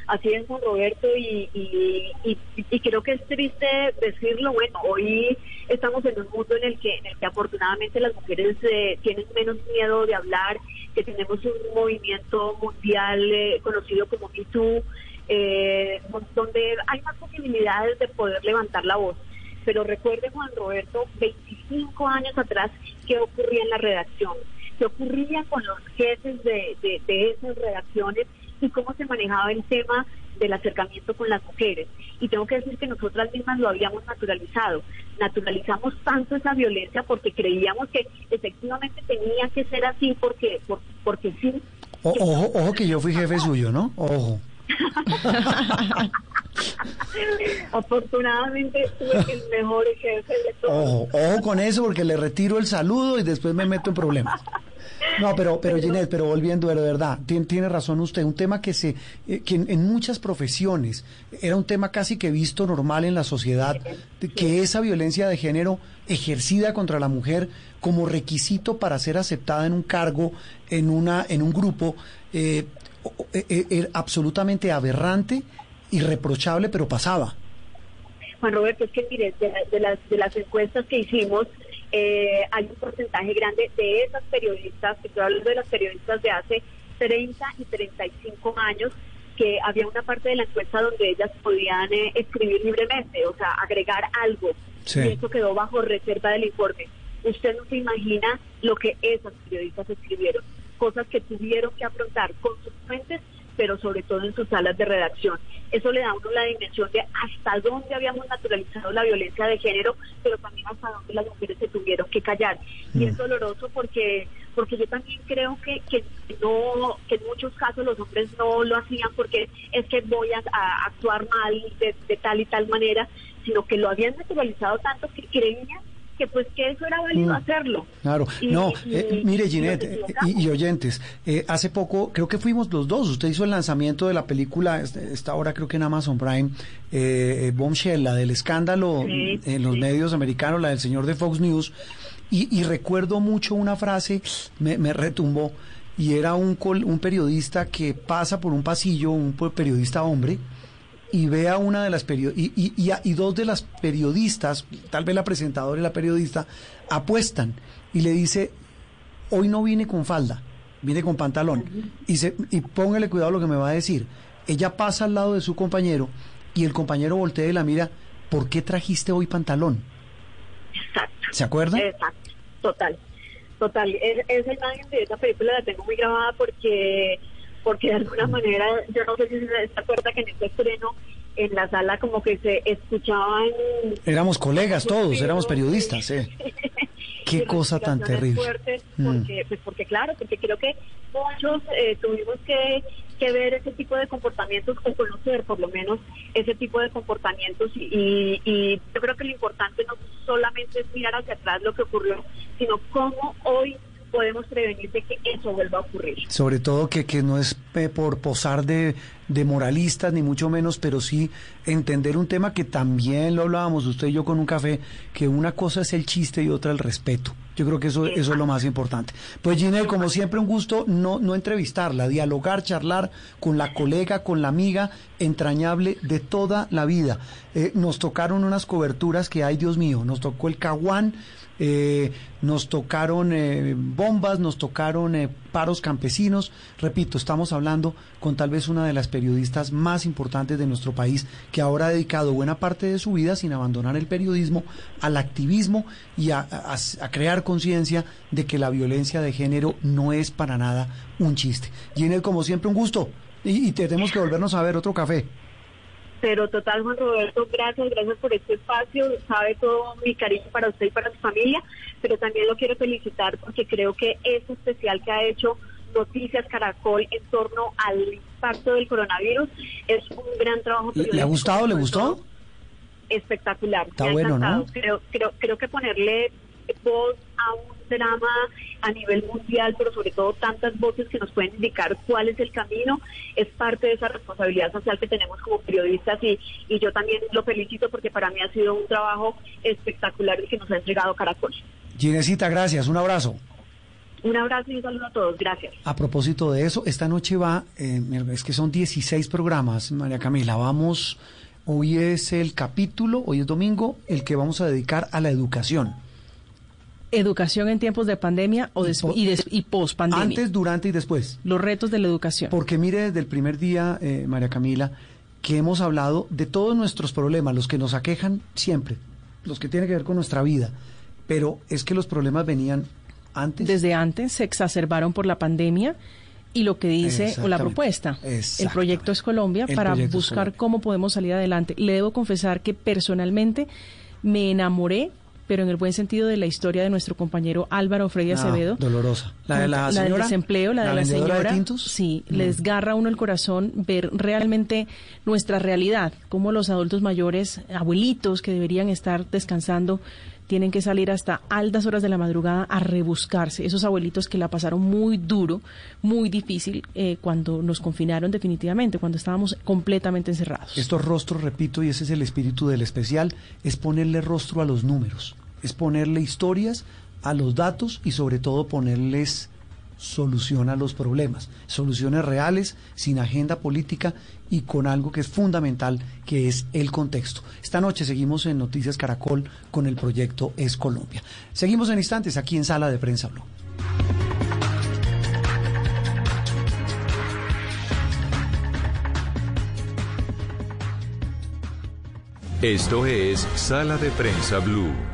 Así es, Juan Roberto, y, y, y, creo que es triste decirlo. Bueno, hoy estamos en un mundo en el que, en el que afortunadamente las mujeres eh, tienen menos miedo de hablar, que tenemos un movimiento mundial eh, conocido como MeToo, eh, donde hay más posibilidades de poder levantar la voz. Pero recuerde, Juan Roberto, 25 años atrás, ¿qué ocurría en la redacción? Qué ocurría con los jefes de, de, esas redacciones y cómo se manejaba el tema del acercamiento con las mujeres. Y tengo que decir que nosotras mismas lo habíamos naturalizado. Naturalizamos tanto esa violencia porque creíamos que efectivamente tenía que ser así porque, por, porque sí. O, ojo, ojo que yo fui jefe suyo, ¿no? Ojo. Afortunadamente tuve el mejor jefe de. Ojo, ojo con eso porque le retiro el saludo y después me meto en problemas. No, pero, pero Ginette, pero volviendo de verdad, tiene, tiene, razón usted, un tema que se, eh, que en, muchas profesiones era un tema casi que visto normal en la sociedad, que esa violencia de género ejercida contra la mujer como requisito para ser aceptada en un cargo, en una, en un grupo, eh, eh, absolutamente aberrante, irreprochable, pero pasaba. Juan Roberto, es que mire, de, de, las, de las encuestas que hicimos, eh, hay un porcentaje grande de esas periodistas, que estoy hablando de las periodistas de hace 30 y 35 años, que había una parte de la encuesta donde ellas podían eh, escribir libremente, o sea, agregar algo, sí. y eso quedó bajo reserva del informe. Usted no se imagina lo que esas periodistas escribieron, cosas que tuvieron que afrontar con sus fuentes pero sobre todo en sus salas de redacción. Eso le da a uno la dimensión de hasta dónde habíamos naturalizado la violencia de género, pero también hasta dónde las mujeres se tuvieron que callar. Mm. Y es doloroso porque porque yo también creo que, que no que en muchos casos los hombres no lo hacían porque es que voy a, a actuar mal de, de tal y tal manera, sino que lo habían naturalizado tanto que creían que pues que eso era válido mm, hacerlo. Claro, y, no, y, eh, mire Ginette y, y, oyentes, eh, hace poco creo que fuimos los dos, usted hizo el lanzamiento de la película, esta hora creo que en Amazon Prime, eh, Bombshell, la del escándalo sí, en los sí. medios americanos, la del señor de Fox News, y, recuerdo mucho una frase, me, me retumbó, y era un, un periodista que pasa por un pasillo, un periodista hombre, y ve a una de las y, y, y, y, dos de las periodistas, tal vez la presentadora y la periodista, apuestan y le dice, hoy no viene con falda, viene con pantalón. Y, se, y póngale cuidado lo que me va a decir. Ella pasa al lado de su compañero y el compañero voltea y la mira, ¿por qué trajiste hoy pantalón? Exacto. ¿Se acuerda? Exacto, total. Total, es, esa imagen de esa película la tengo muy grabada porque porque de alguna manera, yo no sé si se acuerda que en este estreno en la sala como que se escuchaban... Éramos colegas todos, éramos periodistas, ¿eh? Qué cosa tan terrible. Fuertes porque, pues porque claro, porque creo que muchos eh, tuvimos que, que, ver ese tipo de comportamientos o conocer por lo menos ese tipo de comportamientos y, y yo creo que lo importante no solamente es mirar hacia atrás lo que ocurrió, sino cómo hoy podemos prevenir de que eso vuelva a ocurrir. Sobre todo que, que no es eh, por posar de, de, moralistas, ni mucho menos, pero sí entender un tema que también lo hablábamos usted y yo con un café, que una cosa es el chiste y otra el respeto. Yo creo que eso, eso es lo más importante. Pues Ginelle, como siempre, un gusto no, no entrevistarla, dialogar, charlar con la colega, con la amiga entrañable de toda la vida. Eh, nos tocaron unas coberturas que, ay Dios mío, nos tocó el caguán, eh, nos tocaron eh, bombas, nos tocaron eh, paros campesinos. Repito, estamos hablando con tal vez una de las periodistas más importantes de nuestro país, que ahora ha dedicado buena parte de su vida, sin abandonar el periodismo, al activismo y a, crear conciencia de que la violencia de género no es para nada un chiste. Ginel, como siempre, un gusto. Y, y tenemos que volvernos a ver otro café. Pero total, Juan Roberto, gracias, gracias por este espacio. Sabe todo mi cariño para usted y para su familia, pero también lo quiero felicitar porque creo que este especial que ha hecho Noticias Caracol en torno al impacto del coronavirus es un gran trabajo. ¿Le ha gustado? ¿Le gustó? Espectacular. Está bueno, ¿no? Creo, creo, creo que ponerle voz a un drama a nivel mundial, pero sobre todo tantas voces que nos pueden indicar cuál es el camino, es parte de esa responsabilidad social que tenemos como periodistas y, y yo también lo felicito porque para mí ha sido un trabajo espectacular el que nos ha entregado Caracol. Ginesita, gracias, un abrazo. Un abrazo y un saludo a todos, gracias. A propósito de eso, esta noche va, eh, es que son 16 programas, María Camila, vamos, hoy es el capítulo, hoy es domingo, el que vamos a dedicar a la educación educación en tiempos de pandemia o y, y, post pandemia. Antes, durante y después. Los retos de la educación. Porque mire, desde el primer día, eh, María Camila, que hemos hablado de todos nuestros problemas, los que nos aquejan siempre, los que tienen que ver con nuestra vida, pero es que los problemas venían antes. Desde antes se exacerbaron por la pandemia y lo que dice o la propuesta, el proyecto es Colombia, para buscar cómo podemos salir adelante. Le debo confesar que personalmente me enamoré pero en el buen sentido de la historia de nuestro compañero Álvaro Freddy ah, Acevedo. dolorosa. La de la, del desempleo, la, de la señora. Sí, mm. les garra uno el corazón ver realmente nuestra realidad, cómo los adultos mayores, abuelitos que deberían estar descansando, tienen que salir hasta altas horas de la madrugada a rebuscarse. Esos abuelitos que la pasaron muy duro, muy difícil eh, cuando nos confinaron definitivamente, cuando estábamos completamente encerrados. Estos rostros, repito, y ese es el espíritu del especial, es ponerle rostro a los números, es ponerle historias a los datos y sobre todo ponerles solución a los problemas, soluciones reales, sin agenda política y con algo que es fundamental, que es el contexto. Esta noche seguimos en Noticias Caracol con el proyecto Es Colombia. Seguimos en instantes aquí en Sala de Prensa Blue. Esto es Sala de Prensa Blue.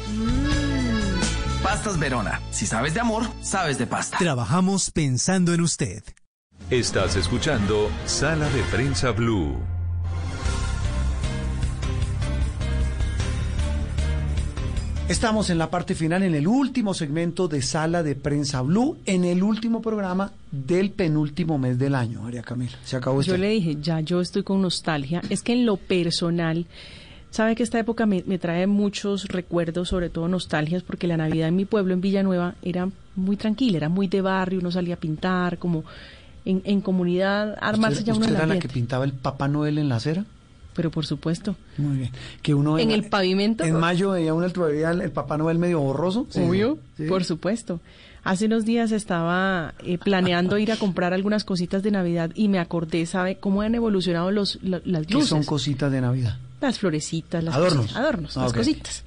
Pastas Verona. Si sabes de amor, sabes de pasta. Trabajamos pensando en usted. Estás escuchando Sala de Prensa Blue. Estamos en la parte final, en el último segmento de Sala de Prensa Blue, en el último programa del penúltimo mes del año, María Camila. Se acabó Yo le dije, ya yo estoy con nostalgia. Es que en lo personal Sabe que esta época me, trae muchos recuerdos, sobre todo nostalgias, porque la Navidad en mi pueblo, en Villanueva, era muy tranquila, era muy de barrio, uno salía a pintar, como en, comunidad, armarse ya uno ¿Usted era la que pintaba el Papá Noel en la acera? Pero por supuesto. Muy bien. Que uno en, el pavimento. En mayo veía uno todavía el, Papá Noel medio borroso. Obvio, por supuesto. Hace unos días estaba eh, planeando ir a comprar algunas cositas de Navidad y me acordé, ¿sabe cómo han evolucionado los, las luces? ¿Qué son cositas de Navidad? Las florecitas, las adornos, adornos, ah, las cositas.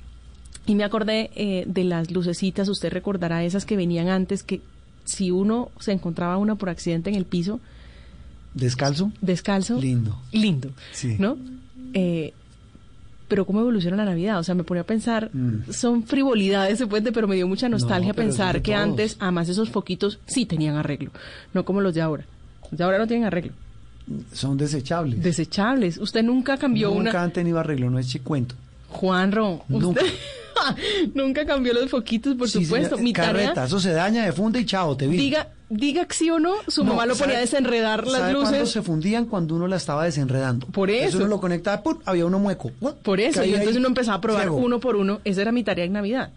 Y me acordé eh, de las lucecitas, usted recordará esas que venían antes, que si uno se encontraba una por accidente en el piso, ¿Descalzo? descalzo, Lindo. lindo, Sí. ¿no? Eh, pero cómo evoluciona la Navidad, o sea, me ponía a pensar, Mm. son frivolidades, se puede, pero me dio mucha nostalgia No, pensar que todos. antes, además esos foquitos sí tenían arreglo, no como los de ahora. Los de ahora no tienen arreglo. Son desechables. Desechables. Usted nunca cambió Nunca una... han tenido arreglo, no es cuento. Juanro, Nunca. usted nunca cambió los foquitos, por Sí, supuesto. Mi tarea, Carreta, eso se daña, de funda y chao, te vi. diga, diga que sí o no, su No, mamá lo ponía a ¿sabe- desenredar las ¿sabe cuándo luces. se fundían cuando uno la estaba desenredando. Por eso. uno lo conectaba, ¡pum! había uno mueco. Por eso, y entonces ahí, uno empezaba a probar ciego. uno por uno. Esa era mi tarea en Navidad.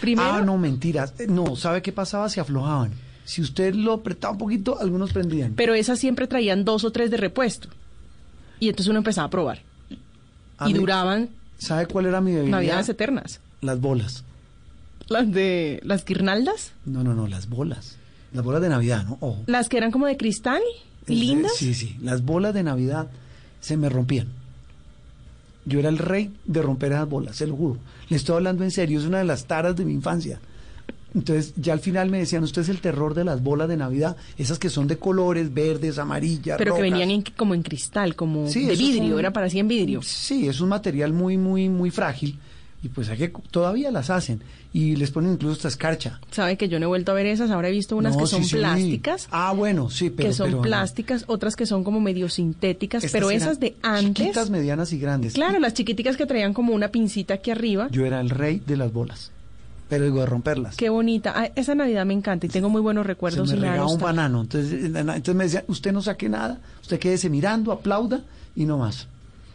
Primero, Ah, no, mentiras. Eh, No, ¿sabe qué pasaba? Se aflojaban. Si usted lo apretaba un poquito, algunos prendían. pero esas siempre traían dos o tres de repuesto. Y entonces uno empezaba a probar. A y mí- duraban ¿Sabe cuál era mi debilidad? Navidades eternas. Las bolas. Las de las guirnaldas, No, no, no, las bolas. Las bolas de Navidad, ¿no? Ojo. las que eran como de cristal, Es- lindas. Sí, sí. Las bolas de Navidad se me rompían. Yo era el rey de romper esas bolas, se lo juro. Le estoy hablando en serio, es una de las taras de mi infancia. Entonces, ya al final me decían, usted es el terror de las bolas de Navidad, esas que son de colores, verdes, amarillas, pero que venían en- como en cristal, como Sí, de vidrio, era para así en vidrio. Sí, es un material muy, muy, muy frágil. Y pues hay que, todavía las hacen. Y les ponen incluso esta escarcha. Sabe que yo no he vuelto a ver esas, ahora he visto unas No, que son sí, sí. plásticas. Ah, bueno, sí, pero... que son pero no. plásticas, otras que son como medio sintéticas, Estas pero esas de antes, Chiquitas, medianas y grandes. claro, las chiquiticas que traían como una pincita aquí arriba, Yo era el rey de las bolas. Pero digo, de romperlas. qué bonita. Ah, esa Navidad me encanta y tengo muy buenos Se recuerdos. y me regaba un banano. Entonces, eh, entonces me decía, usted no saque nada, usted quédese mirando, aplauda y no más.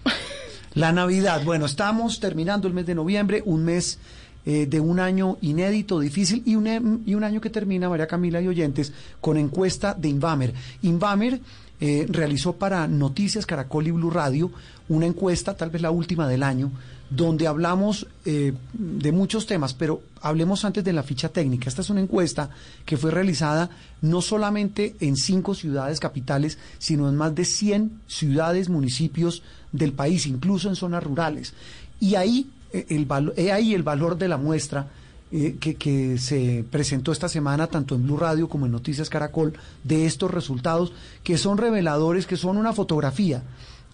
La Navidad, bueno, estamos terminando el mes de noviembre, un mes eh, de un año inédito, difícil, y un, em- y un año que termina, María Camila y oyentes, con encuesta de Invamer. Invamer eh, realizó para Noticias Caracol y Blue Radio una encuesta, tal vez la última del año, donde hablamos eh, de muchos temas, pero hablemos antes de la ficha técnica. Esta es una encuesta que fue realizada no solamente en cinco ciudades capitales, sino en más de 100 ciudades, municipios del país, incluso en zonas rurales. Y ahí, eh, el, ahí el valor de la muestra eh, que, que se presentó esta semana tanto en Blue Radio como en Noticias Caracol de estos resultados que son reveladores, que son una fotografía,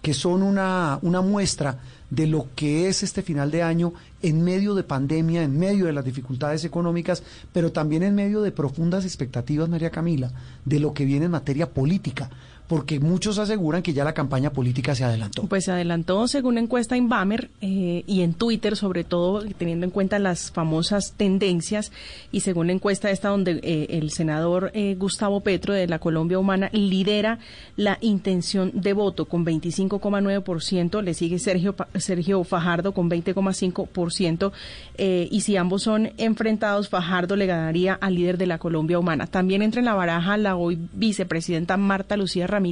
que son una, una muestra de lo que es este final de año en medio de pandemia, en medio de las dificultades económicas, pero también en medio de profundas expectativas, María Camila, de lo que viene en materia política, porque muchos aseguran que ya la campaña política se adelantó. Pues se adelantó según encuesta en Bamer eh, y en Twitter, sobre todo teniendo en cuenta las famosas tendencias y según la encuesta esta donde eh, el senador eh, Gustavo Petro de la Colombia Humana lidera la intención de voto con 25,9%, le sigue Sergio Sergio Fajardo con 20,5% eh, y si ambos son enfrentados Fajardo le ganaría al líder de la Colombia Humana. También entra en la baraja la hoy vicepresidenta Marta Lucía Ramírez.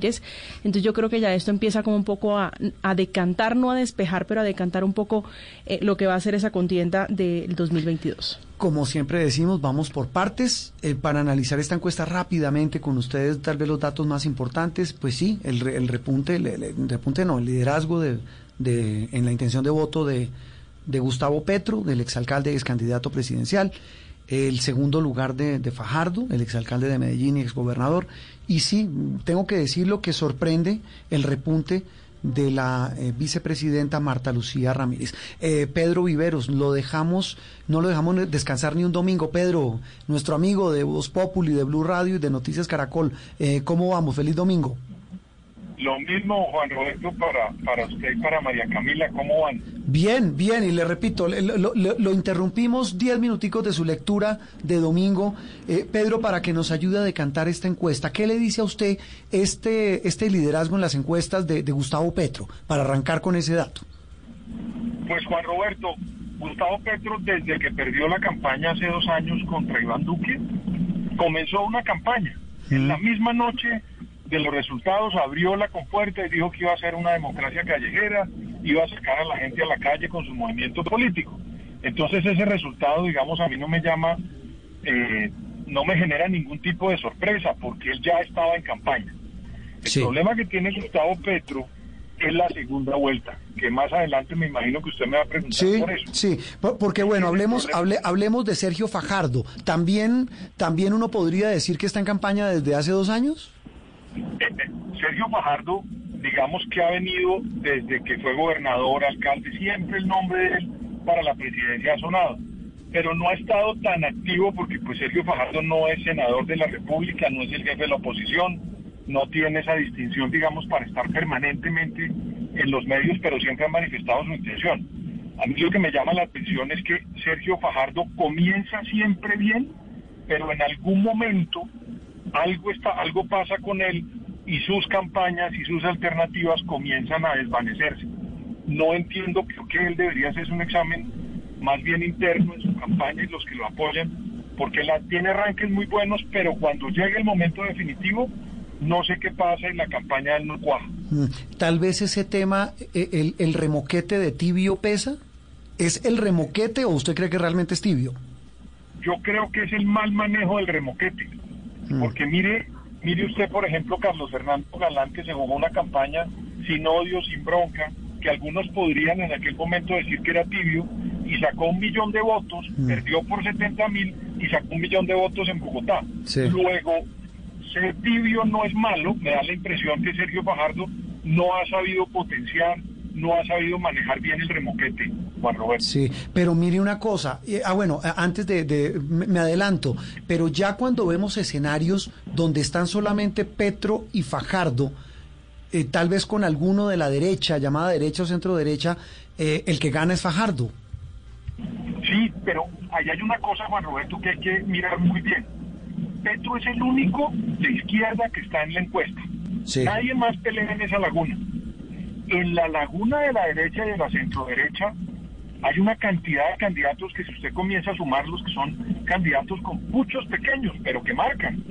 Entonces yo creo que ya esto empieza como un poco a, decantar, no a despejar, pero a decantar un poco eh, lo que va a ser esa contienda del 2022. Como siempre decimos, vamos por partes eh, para analizar esta encuesta rápidamente con ustedes, tal vez los datos más importantes. Pues sí, el, el repunte, el, repunte no, el liderazgo de, en la intención de voto de, Gustavo Petro, del exalcalde y excandidato presidencial. El segundo lugar de, de Fajardo, el exalcalde de Medellín y exgobernador. Y sí, tengo que decirlo que sorprende el repunte de la eh, vicepresidenta Marta Lucía Ramírez. Eh, Pedro Viveros, lo dejamos, no lo dejamos descansar ni un domingo. Pedro, nuestro amigo de Voz Populi, de Blue Radio y de Noticias Caracol, eh, ¿cómo vamos? Feliz domingo. Lo mismo, Juan Roberto, para, para usted y para María Camila, ¿cómo van? Bien, bien, y le repito, le- lo, lo- lo interrumpimos diez minuticos de su lectura de domingo, eh, Pedro, para que nos ayude a decantar esta encuesta. ¿Qué le dice a usted este, este liderazgo en las encuestas de, de Gustavo Petro, para arrancar con ese dato? Pues Juan Roberto, Gustavo Petro, desde que perdió la campaña hace dos años contra Iván Duque, comenzó una campaña. En la misma noche de los resultados abrió la compuerta y dijo que iba a ser una democracia callejera, iba a sacar a la gente a la calle con su movimiento político. Entonces ese resultado, digamos, a mí no me llama, eh, no me genera ningún tipo de sorpresa, porque él ya estaba en campaña. El problema que tiene Gustavo Petro es la segunda vuelta, que más adelante me imagino que usted me va a preguntar Sí, por eso. sí, por- porque bueno, hablemos, hable- hablemos de Sergio Fajardo. ¿También, ¿También uno podría decir que está en campaña desde hace dos años? Sergio Fajardo, digamos que ha venido desde que fue gobernador, alcalde, siempre el nombre de él para la presidencia ha sonado, pero no ha estado tan activo porque pues Sergio Fajardo no es senador de la República, no es el jefe de la oposición, no tiene esa distinción, digamos, para estar permanentemente en los medios, pero siempre ha manifestado su intención. A mí lo que me llama la atención es que Sergio Fajardo comienza siempre bien, pero en algún momento algo está, algo pasa con él y sus campañas y sus alternativas comienzan a desvanecerse. No entiendo, creo que él debería hacerse un examen más bien interno en su campaña y los que lo apoyan, porque la, tiene arranques muy buenos, pero cuando llegue el momento definitivo, no sé qué pasa y la campaña de él no cuaja. Mm, Tal vez ese tema, eh, el, el remoquete de tibio pesa. ¿Es el remoquete o usted cree que realmente es tibio? Yo creo que es el mal manejo del remoquete. Porque mire, mire usted, por ejemplo, Carlos Fernando Galán, que se jugó una campaña sin odio, sin bronca, que algunos podrían en aquel momento decir que era tibio, y sacó un millón de votos, perdió por 70 mil y sacó un millón de votos en Bogotá. Sí. Luego, ser tibio no es malo, me da la impresión que Sergio Fajardo no ha sabido potenciar, no ha sabido manejar bien el remoquete, Juan Roberto. Sí, pero mire una cosa, eh, ah bueno, antes de, me adelanto, pero ya cuando vemos escenarios donde están solamente Petro y Fajardo, eh, tal vez con alguno de la derecha, llamada derecha o centro derecha, eh, el que gana es Fajardo. Sí, pero ahí hay una cosa, Juan Roberto, que hay que mirar muy bien. Petro es el único de izquierda que está en la encuesta. Sí. Nadie más pelea en esa laguna. En la laguna de la derecha y de la centro derecha hay una cantidad de candidatos que si usted comienza a sumarlos, que son candidatos con muchos pequeños, pero que marcan.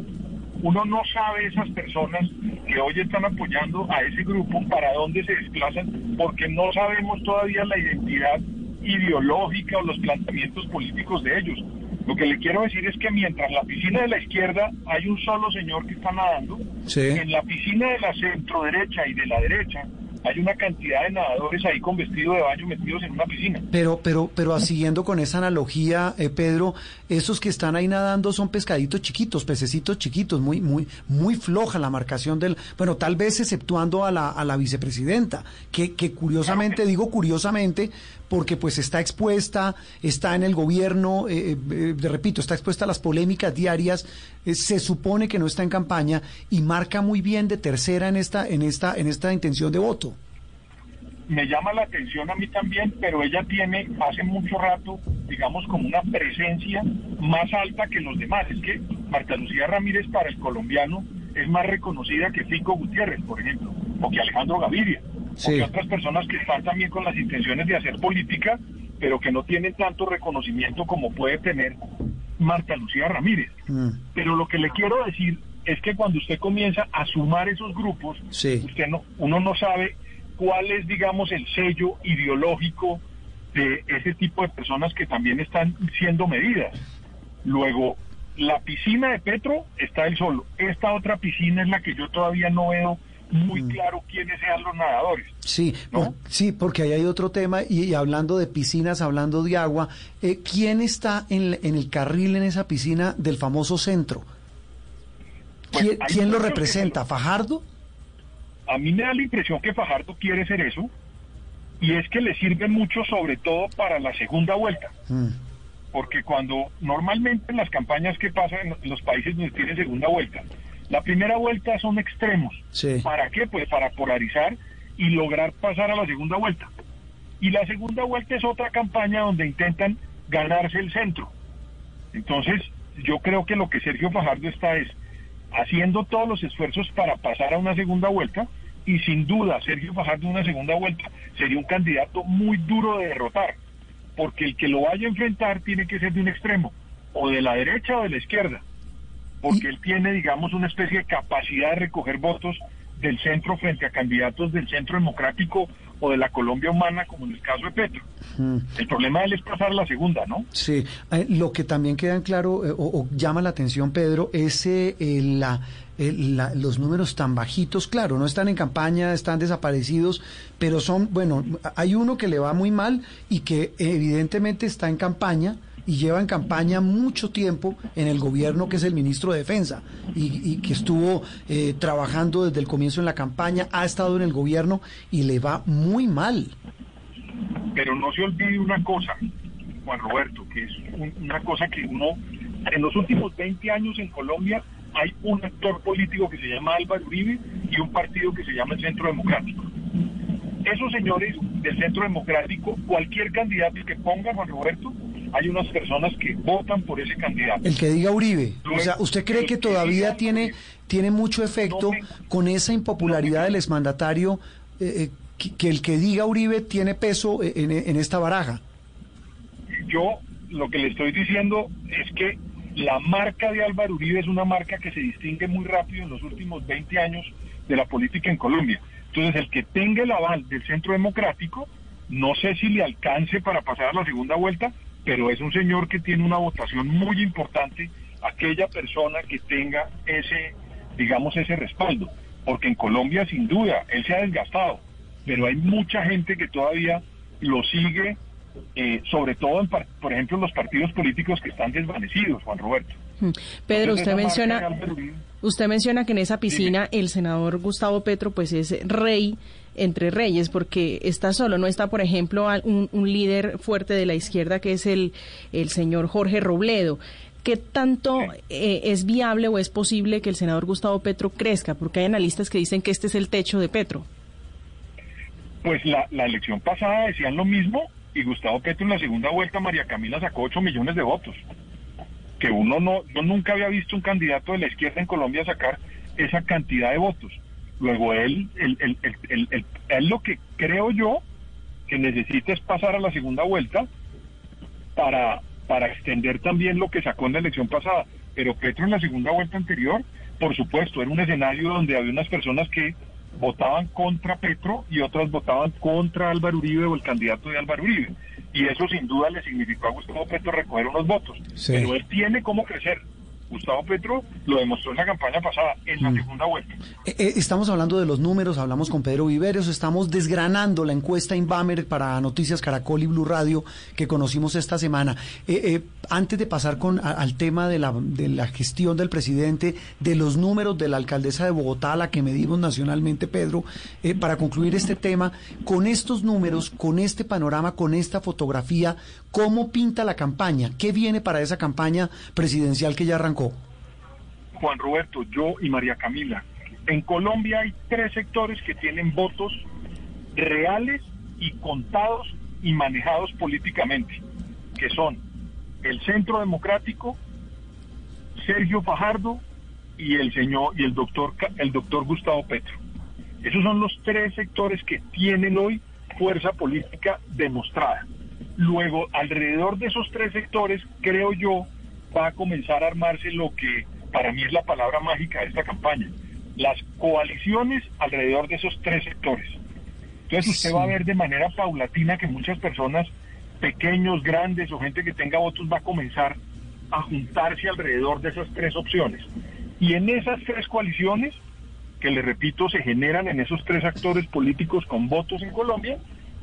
Uno no sabe esas personas que hoy están apoyando a ese grupo para dónde se desplazan, porque no sabemos todavía la identidad ideológica o los planteamientos políticos de ellos. Lo que le quiero decir es que mientras la piscina de la izquierda hay un solo señor que está nadando, Sí. en la piscina de la centro derecha y de la derecha hay una cantidad de nadadores ahí con vestido de baño metidos en una piscina. Pero, pero, pero siguiendo con esa analogía, eh, Pedro, esos que están ahí nadando son pescaditos chiquitos, pececitos chiquitos, muy, muy, muy floja la marcación del, bueno, tal vez exceptuando a la, a la vicepresidenta, que, que curiosamente, digo curiosamente, porque pues está expuesta, está en el gobierno, eh, eh, de- repito, está expuesta a las polémicas diarias, eh, se supone que no está en campaña y marca muy bien de tercera en esta, en esta, en esta intención de voto. me llama la atención a mí también, pero ella tiene hace mucho rato, digamos, como una presencia más alta que los demás. Es que Marta Lucía Ramírez para el colombiano es más reconocida que Fico Gutiérrez, por ejemplo, o que Alejandro Gaviria, o que otras personas que están también con las intenciones de hacer política, pero que no tienen tanto reconocimiento como puede tener Marta Lucía Ramírez. Pero lo que le quiero decir es que cuando usted comienza a sumar esos grupos, Sí. usted no, uno no sabe cuál es, digamos, el sello ideológico de ese tipo de personas que también están siendo medidas. Luego, la piscina de Petro está él solo. Esta otra piscina es la que yo todavía no veo muy claro quiénes sean los nadadores. Sí, por- sí, porque ahí hay otro tema y, y hablando de piscinas, hablando de agua, eh, ¿quién está en, en el carril en esa piscina del famoso centro? ¿Quién, lo representa? ¿Fajardo? A mí me da la impresión que Fajardo quiere ser eso y es que le sirve mucho sobre todo para la segunda vuelta. porque cuando normalmente en las campañas que pasan en los países donde tienen segunda vuelta, la primera vuelta son extremos. Sí. ¿Para qué? Pues para polarizar y lograr pasar a la segunda vuelta. Y la segunda vuelta es otra campaña donde intentan ganarse el centro. Entonces, yo creo que lo que Sergio Fajardo está es haciendo todos los esfuerzos para pasar a una segunda vuelta y sin duda Sergio Fajardo en una segunda vuelta sería un candidato muy duro de derrotar porque el que lo vaya a enfrentar tiene que ser de un extremo, o de la derecha o de la izquierda, porque él tiene, digamos, una especie de capacidad de recoger votos del centro frente a candidatos del centro democrático o de la Colombia humana, como en el caso de Petro. Mm. El problema de él es pasar la segunda, ¿no? Sí, Eh, lo que también queda en claro eh, o, o llama la atención, Pedro, es eh, la- los números tan bajitos. Claro, no están en campaña, están desaparecidos, pero son, bueno, hay uno que le va muy mal y que evidentemente está en campaña y lleva en campaña mucho tiempo en el gobierno, que es el ministro de Defensa, y, que estuvo eh, trabajando desde el comienzo en la campaña, ha estado en el gobierno y le va muy mal. Pero no se olvide una cosa, Juan Roberto, que es un- una cosa que uno, en los últimos 20 años en Colombia hay un actor político que se llama Álvaro Uribe y un partido que se llama el Centro Democrático. Esos señores del Centro Democrático, cualquier candidato que ponga Juan Roberto, hay unas personas que votan por ese candidato. El que diga Uribe. O sea, ¿usted cree que todavía tiene, tiene mucho efecto con esa impopularidad del exmandatario eh, eh, que, que el que diga Uribe tiene peso eh, en, en esta baraja? Yo lo que le estoy diciendo es que la marca de Álvaro Uribe es una marca que se distingue muy rápido en los últimos 20 años de la política en Colombia. Entonces, el que tenga el aval del Centro Democrático, no sé si le alcance para pasar a la segunda vuelta, pero es un señor que tiene una votación muy importante, aquella persona que tenga ese, digamos, ese respaldo. Porque en Colombia, sin duda, él se ha desgastado, pero hay mucha gente que todavía lo sigue eh, sobre todo, en par- por ejemplo, en los partidos políticos que están desvanecidos, Juan Roberto. Mm. Pedro, Entonces, usted menciona, usted menciona que en esa piscina el senador Gustavo Petro pues es rey entre reyes porque está solo, no está por ejemplo un líder fuerte de la izquierda que es el, el señor Jorge Robledo. ¿Qué tanto eh, es viable o es posible que el senador Gustavo Petro crezca? Porque hay analistas que dicen que este es el techo de Petro. Pues la, la elección pasada decían lo mismo y Gustavo Petro en la segunda vuelta, María Camila sacó 8 millones de votos. Que uno no, yo nunca había visto un candidato de la izquierda en Colombia sacar esa cantidad de votos. Luego él, él, él, él- lo que creo yo que necesita es pasar a la segunda vuelta para, para extender también lo que sacó en la elección pasada. Pero Petro en la segunda vuelta anterior, por supuesto, era un escenario donde había unas personas que votaban contra Petro y otras votaban contra Álvaro Uribe o el candidato de Álvaro Uribe. Y eso sin duda le significó a Gustavo Petro recoger unos votos. Sí. Pero él tiene cómo crecer. Gustavo Petro lo demostró en la campaña pasada, en la segunda vuelta. Eh, eh, Estamos hablando de los números, hablamos con Pedro Viveros, estamos desgranando la encuesta Inbamer para Noticias Caracol y Blue Radio que conocimos esta semana. Eh, eh, antes de pasar con, a- al tema de la, de la gestión del presidente, de los números de la alcaldesa de Bogotá, la que medimos nacionalmente, Pedro, eh, para concluir este tema, con estos números, con este panorama, con esta fotografía, ¿cómo pinta la campaña? ¿Qué viene para esa campaña presidencial que ya arrancó? Juan Roberto, yo y María Camila. En Colombia hay tres sectores que tienen votos reales y contados y manejados políticamente, que son el Centro Democrático, Sergio Fajardo y el señor y el doctor el doctor Gustavo Petro. Esos son los tres sectores que tienen hoy fuerza política demostrada. Luego, alrededor de esos tres sectores, creo yo, va a comenzar a armarse lo que para mí es la palabra mágica de esta campaña, las coaliciones alrededor de esos tres sectores. Entonces usted va a ver de manera paulatina que muchas personas, pequeños, grandes o gente que tenga votos, va a comenzar a juntarse alrededor de esas tres opciones. Y en esas tres coaliciones, que le repito, se generan en esos tres actores políticos con votos en Colombia,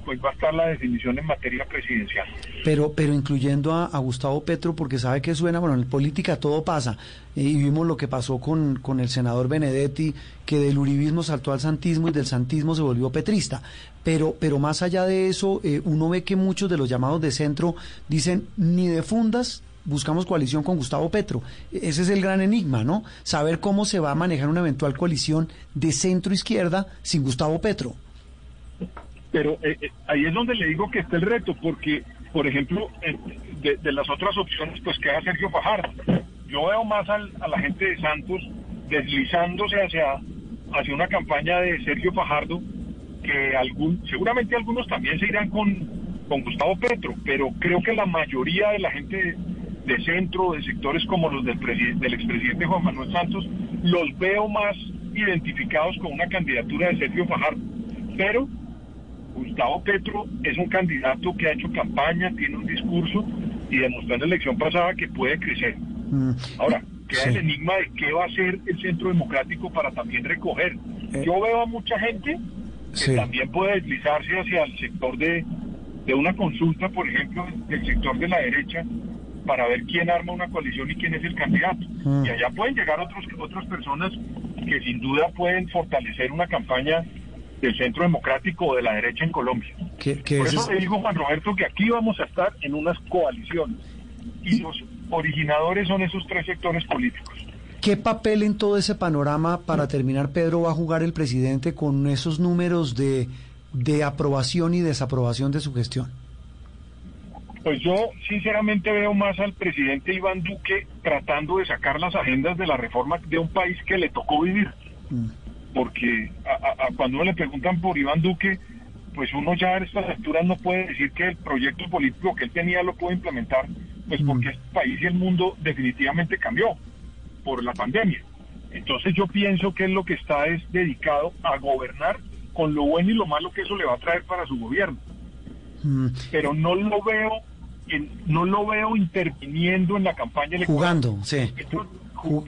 pues va a estar la definición en materia presidencial. Pero, pero incluyendo a, Gustavo Petro, porque sabe que suena, bueno, en política todo pasa. eh, y vimos lo que pasó con, con el senador Benedetti, que del uribismo saltó al santismo y del santismo se volvió petrista. Pero, pero más allá de eso, eh, uno ve que muchos de los llamados de centro dicen, ni de fundas buscamos coalición con Gustavo Petro. E- Ese es el gran enigma, ¿no? Saber cómo se va a manejar una eventual coalición de centro-izquierda sin Gustavo Petro. Pero eh, eh, ahí es donde le digo que está el reto, porque, por ejemplo, eh, de, de las otras opciones, pues queda Sergio Fajardo. Yo veo más al- a la gente de Santos deslizándose hacia, hacia una campaña de Sergio Fajardo, que algún, seguramente algunos también se irán con, con Gustavo Petro, pero creo que la mayoría de la gente de, centro, de sectores como los del, del expresidente Juan Manuel Santos, los veo más identificados con una candidatura de Sergio Fajardo. Pero Gustavo Petro es un candidato que ha hecho campaña, tiene un discurso y demostró en la elección pasada que puede crecer. Mm. Ahora, queda Sí. el enigma de qué va a hacer el Centro Democrático para también recoger. Yo veo a mucha gente que Sí. también puede deslizarse hacia el sector de, de una consulta, por ejemplo, del sector de la derecha, para ver quién arma una coalición y quién es el candidato. Mm. Y allá pueden llegar otros, otras personas que sin duda pueden fortalecer una campaña del centro democrático o de la derecha en Colombia. Por eso es- le digo, Juan Roberto, que aquí vamos a estar en unas coaliciones. Y los originadores son esos tres sectores políticos. ¿Qué papel en todo ese panorama, para terminar, Pedro, va a jugar el presidente con esos números de, de aprobación y desaprobación de su gestión? Pues yo sinceramente veo más al presidente Iván Duque tratando de sacar las agendas de la reforma de un país que le tocó vivir. Porque a- cuando uno le preguntan por Iván Duque, pues uno ya a estas alturas no puede decir que el proyecto político que él tenía lo puede implementar, pues porque este país y el mundo definitivamente cambió por la pandemia. Entonces yo pienso que él lo que está es dedicado a gobernar con lo bueno y lo malo que eso le va a traer para su gobierno Mm, pero no lo veo en- no lo veo interviniendo en la campaña electoral. Jugando, sí.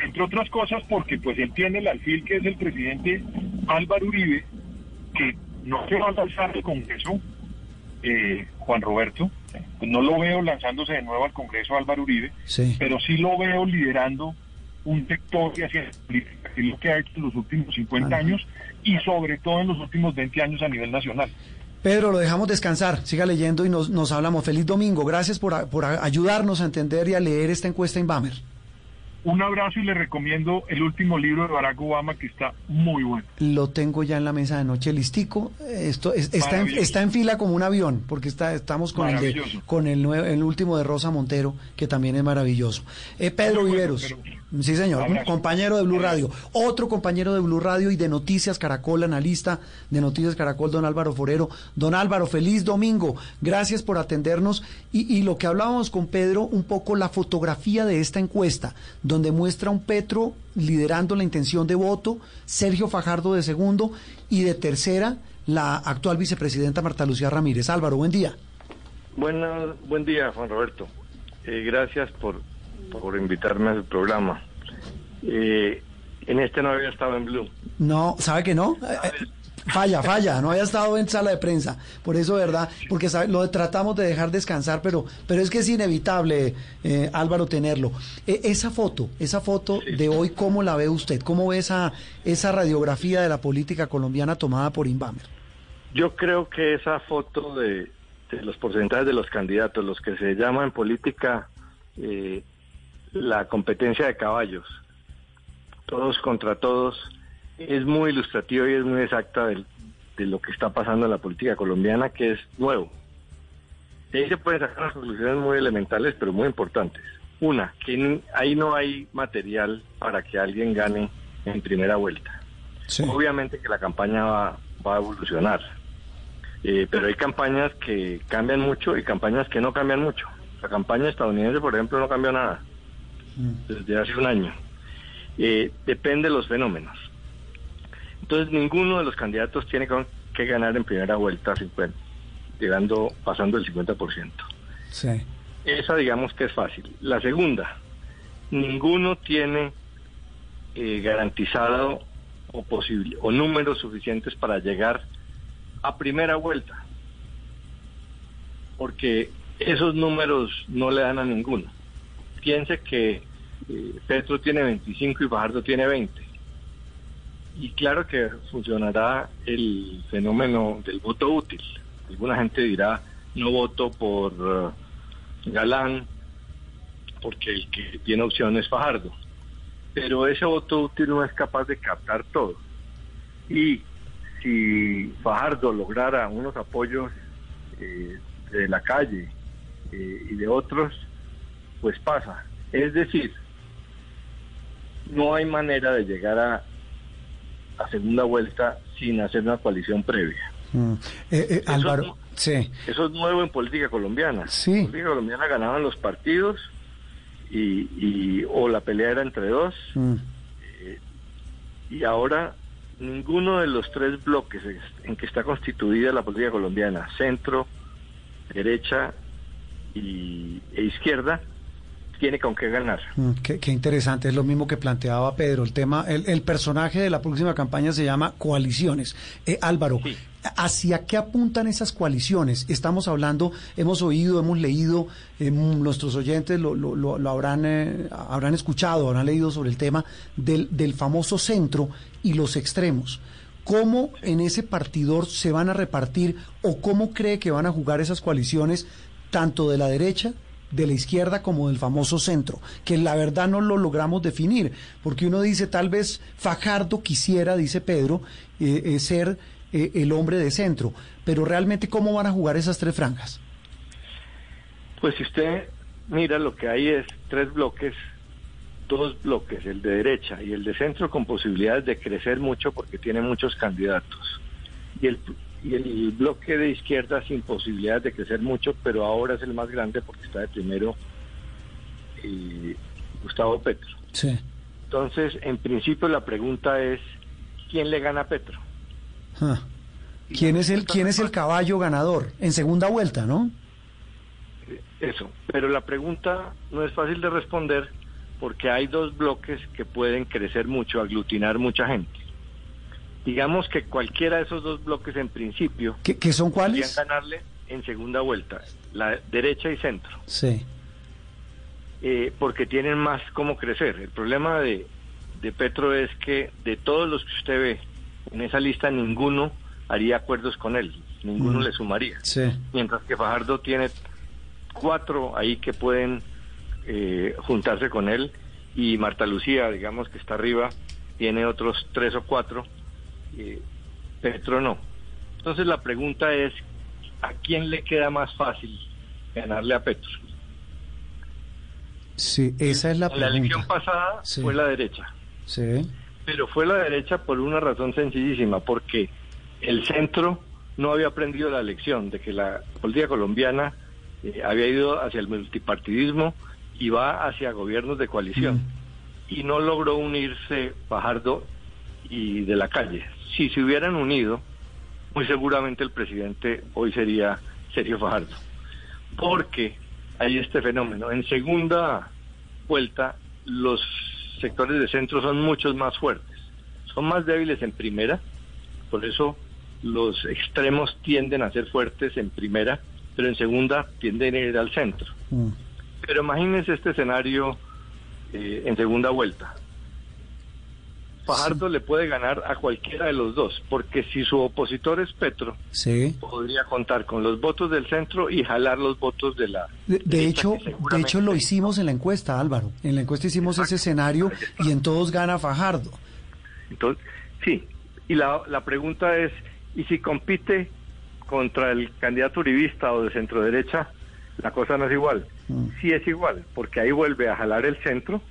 Entre otras cosas porque pues él tiene el alfil que es el presidente Álvaro Uribe, que no se va a lanzar al Congreso, eh, Juan Roberto, pues no lo veo lanzándose de nuevo al Congreso Álvaro Uribe, Sí. pero sí lo veo liderando un sector que hacia política, que es lo que ha hecho en los últimos 50 años y sobre todo en los últimos 20 años a nivel nacional. Pedro, lo dejamos descansar, siga leyendo y nos, nos hablamos. Feliz domingo, gracias por, por ayudarnos a entender y a leer esta encuesta Inbamer. Un abrazo y le recomiendo el último libro de Barack Obama que está muy bueno. Lo tengo ya en la mesa de noche listico. Esto es- está, en, está en fila como un avión, porque está, estamos con, el, de- con el, el último de Rosa Montero, que también es maravilloso. Eh, Pedro bueno, Viveros, sí señor, un compañero de Blue Radio, otro compañero de Blue Radio y de Noticias Caracol, analista de Noticias Caracol, don Álvaro Forero. Don Álvaro, feliz domingo, gracias por atendernos. Y, y lo que hablábamos con Pedro, un poco la fotografía de esta encuesta, donde muestra un Petro liderando la intención de voto, Sergio Fajardo de segundo y de tercera la actual vicepresidenta Marta Lucía Ramírez. Álvaro, buen día. Bueno, buen día, Juan Roberto. Eh, gracias por, por invitarme al programa. Eh, en este no había estado en Blue. No, ¿sabe que no? Eh, eh, falla, falla, no había estado en sala de prensa. Por eso, ¿verdad? Porque sabe, lo tratamos de dejar descansar, pero, pero es que es inevitable, eh, Álvaro, tenerlo. Eh, esa foto, esa foto de hoy, ¿cómo la ve usted? ¿Cómo ve esa, esa radiografía de la política colombiana tomada por Inbamer? Yo creo que esa foto de, de los porcentajes de los candidatos, los que se llama en política eh, la competencia de caballos, todos contra todos, es muy ilustrativa y es muy exacta del- de lo que está pasando en la política colombiana, que es nuevo. De ahí se pueden sacar unas conclusiones muy elementales, pero muy importantes. Una, que ahí no hay material para que alguien gane en primera vuelta. Obviamente que la campaña va, va a evolucionar, eh, pero hay campañas que cambian mucho y campañas que no cambian mucho. La campaña estadounidense, por ejemplo, no cambió nada desde hace un año. Eh, depende de los fenómenos. Entonces, ninguno de los candidatos tiene que- ganar en primera vuelta 50, llegando, pasando el 50%. Sí. Esa digamos que es fácil. La segunda, ninguno tiene eh, garantizado o posible o números suficientes para llegar a primera vuelta. Porque esos números no le dan a ninguno. Piense que eh, Petro tiene 25 y Fajardo tiene 20. Y claro que funcionará el fenómeno del voto útil. Alguna gente dirá, no voto por eh, Galán, porque el que tiene opción es Fajardo. Pero ese voto útil no es capaz de captar todo. Y si Fajardo lograra unos apoyos eh, de la calle eh, y de otros, pues pasa. Es decir, no hay manera de llegar a, a segunda vuelta sin hacer una coalición previa. Mm. Eh, eh, Eso Álvaro, no- sí. Eso es nuevo en política colombiana. Sí. En política colombiana ganaban los partidos y, y- o la pelea era entre dos Mm. y ahora ninguno de los tres bloques en que está constituida la política colombiana, centro, derecha y, e izquierda, tiene con qué ganar. Mm, qué, qué, interesante, es lo mismo que planteaba Pedro. El tema, el, el personaje de la próxima campaña se llama coaliciones. Eh, Álvaro, ¿hacia qué apuntan esas coaliciones? Estamos hablando, hemos oído, hemos leído, eh, nuestros oyentes lo, lo, lo habrán, eh, habrán escuchado, habrán leído sobre el tema del, del famoso centro y los extremos. ¿Cómo en ese partidor se van a repartir o cómo cree que van a jugar esas coaliciones tanto de la derecha de la izquierda como del famoso centro, que la verdad no lo logramos definir, porque uno dice tal vez Fajardo quisiera, dice Pedro, eh, eh, ser eh, el hombre de centro, pero realmente cómo van a jugar esas tres franjas. Pues si usted mira lo que hay es tres bloques, dos bloques, el de derecha y el de centro con posibilidades de crecer mucho porque tiene muchos candidatos. Y el y el bloque de izquierda sin posibilidades de crecer mucho, pero ahora es el más grande porque está de primero eh, Gustavo Petro. Sí. Entonces, en principio la pregunta es, ¿quién le gana a Petro? Ah. ¿Quién es el quién es el caballo ganador en segunda vuelta, no? Eso, pero la pregunta no es fácil de responder porque hay dos bloques que pueden crecer mucho, aglutinar mucha gente digamos que cualquiera de esos dos bloques en principio ¿Qué, son cuáles? ganarle en segunda vuelta, la derecha y centro. Sí. Eh, porque tienen más cómo crecer. El problema de, de Petro es que de todos los que usted ve en esa lista, ninguno haría acuerdos con él, ninguno Mm. le sumaría. Sí. Mientras que Fajardo tiene cuatro ahí que pueden eh, juntarse con él y Marta Lucía, digamos que está arriba, tiene otros tres o cuatro eh, Petro no. Entonces la pregunta es, ¿a quién le queda más fácil ganarle a Petro? Sí, esa es la En la elección pregunta. pasada Sí. fue la derecha, Sí. pero fue la derecha por una razón sencillísima, porque el centro no había aprendido la lección de que la política colombiana eh, había ido hacia el multipartidismo y va hacia gobiernos de coalición. Y no logró unirse Fajardo y de la calle. Si se hubieran unido, muy seguramente el presidente hoy sería Sergio Fajardo. Porque hay este fenómeno. En segunda vuelta, los sectores de centro son muchos más fuertes. Son más débiles en primera, por eso los extremos tienden a ser fuertes en primera, pero en segunda tienden a ir al centro. Mm. Pero imagínense este escenario eh, en segunda vuelta. Fajardo le puede ganar a cualquiera de los dos, porque si su opositor es Petro, Sí. podría contar con los votos del centro y jalar los votos de la... De, de hecho, de hecho lo hicimos en la encuesta, Álvaro. En la encuesta hicimos ese escenario y en todos gana Fajardo. Entonces, sí, y la, la pregunta es, ¿y si compite contra el candidato uribista o de centro derecha? La cosa no es igual. Sí es igual, porque ahí vuelve a jalar el centro,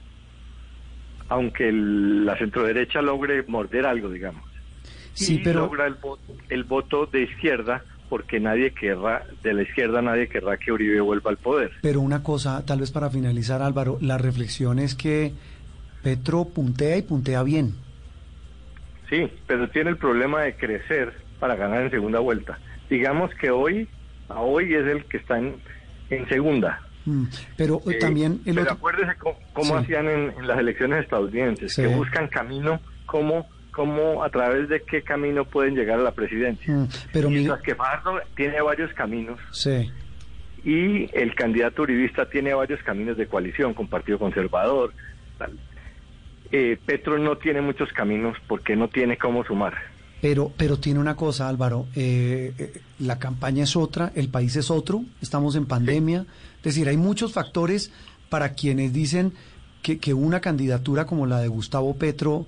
aunque el- la centro derecha logre morder algo, digamos. Sí, y pero- logra el voto, el voto de izquierda, porque nadie querrá, de la izquierda nadie querrá que Uribe vuelva al poder. Pero una cosa, tal vez para finalizar, Álvaro, la reflexión es que Petro puntea y puntea bien. Sí, pero tiene el problema de crecer para ganar en segunda vuelta. Digamos que hoy, a hoy es el que está en, en segunda. Mm, Pero eh, también el pero otro... acuérdese cómo, cómo Sí. hacían en, en las elecciones estadounidenses, Sí. que buscan camino, cómo, cómo, a través de qué camino pueden llegar a la presidencia. Mm, Pero Mientras que Fajardo tiene varios caminos sí. y el candidato uribista tiene varios caminos de coalición con Partido Conservador. tal. Eh, Petro no tiene muchos caminos porque no tiene cómo sumar. Pero, pero tiene una cosa, Álvaro, eh, eh, la campaña es otra, el país es otro, estamos en pandemia, es decir, hay muchos factores para quienes dicen que, que una candidatura como la de Gustavo Petro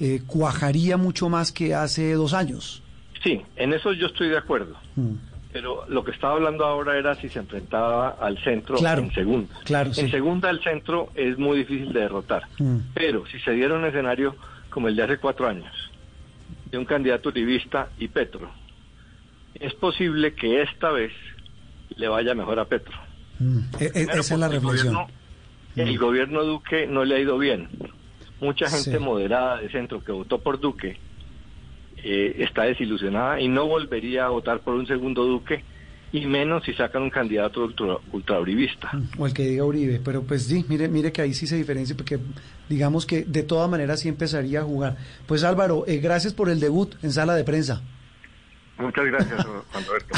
eh, cuajaría mucho más que hace dos años. Sí, en eso yo estoy de acuerdo. Mm. Pero lo que estaba hablando ahora era si se enfrentaba al centro Claro, en segunda. claro, sí. En segunda el centro es muy difícil de derrotar. Mm. Pero si se diera un escenario como el de hace cuatro años, de un candidato uribista y Petro, es posible que esta vez le vaya mejor a Petro. Mm, e- e- Primero, esa es la el reflexión. gobierno- El gobierno Duque no le ha ido bien. Mucha gente Sí. moderada de centro que votó por Duque eh, está desilusionada y no volvería a votar por un segundo Duque y menos si sacan un candidato ultra, ultrauribista. O el que diga Uribe, pero pues sí, mire, mire que ahí sí se diferencia, porque digamos que de todas maneras sí empezaría a jugar. Pues Álvaro, eh, gracias por el debut en sala de prensa. Muchas gracias, Juan Roberto.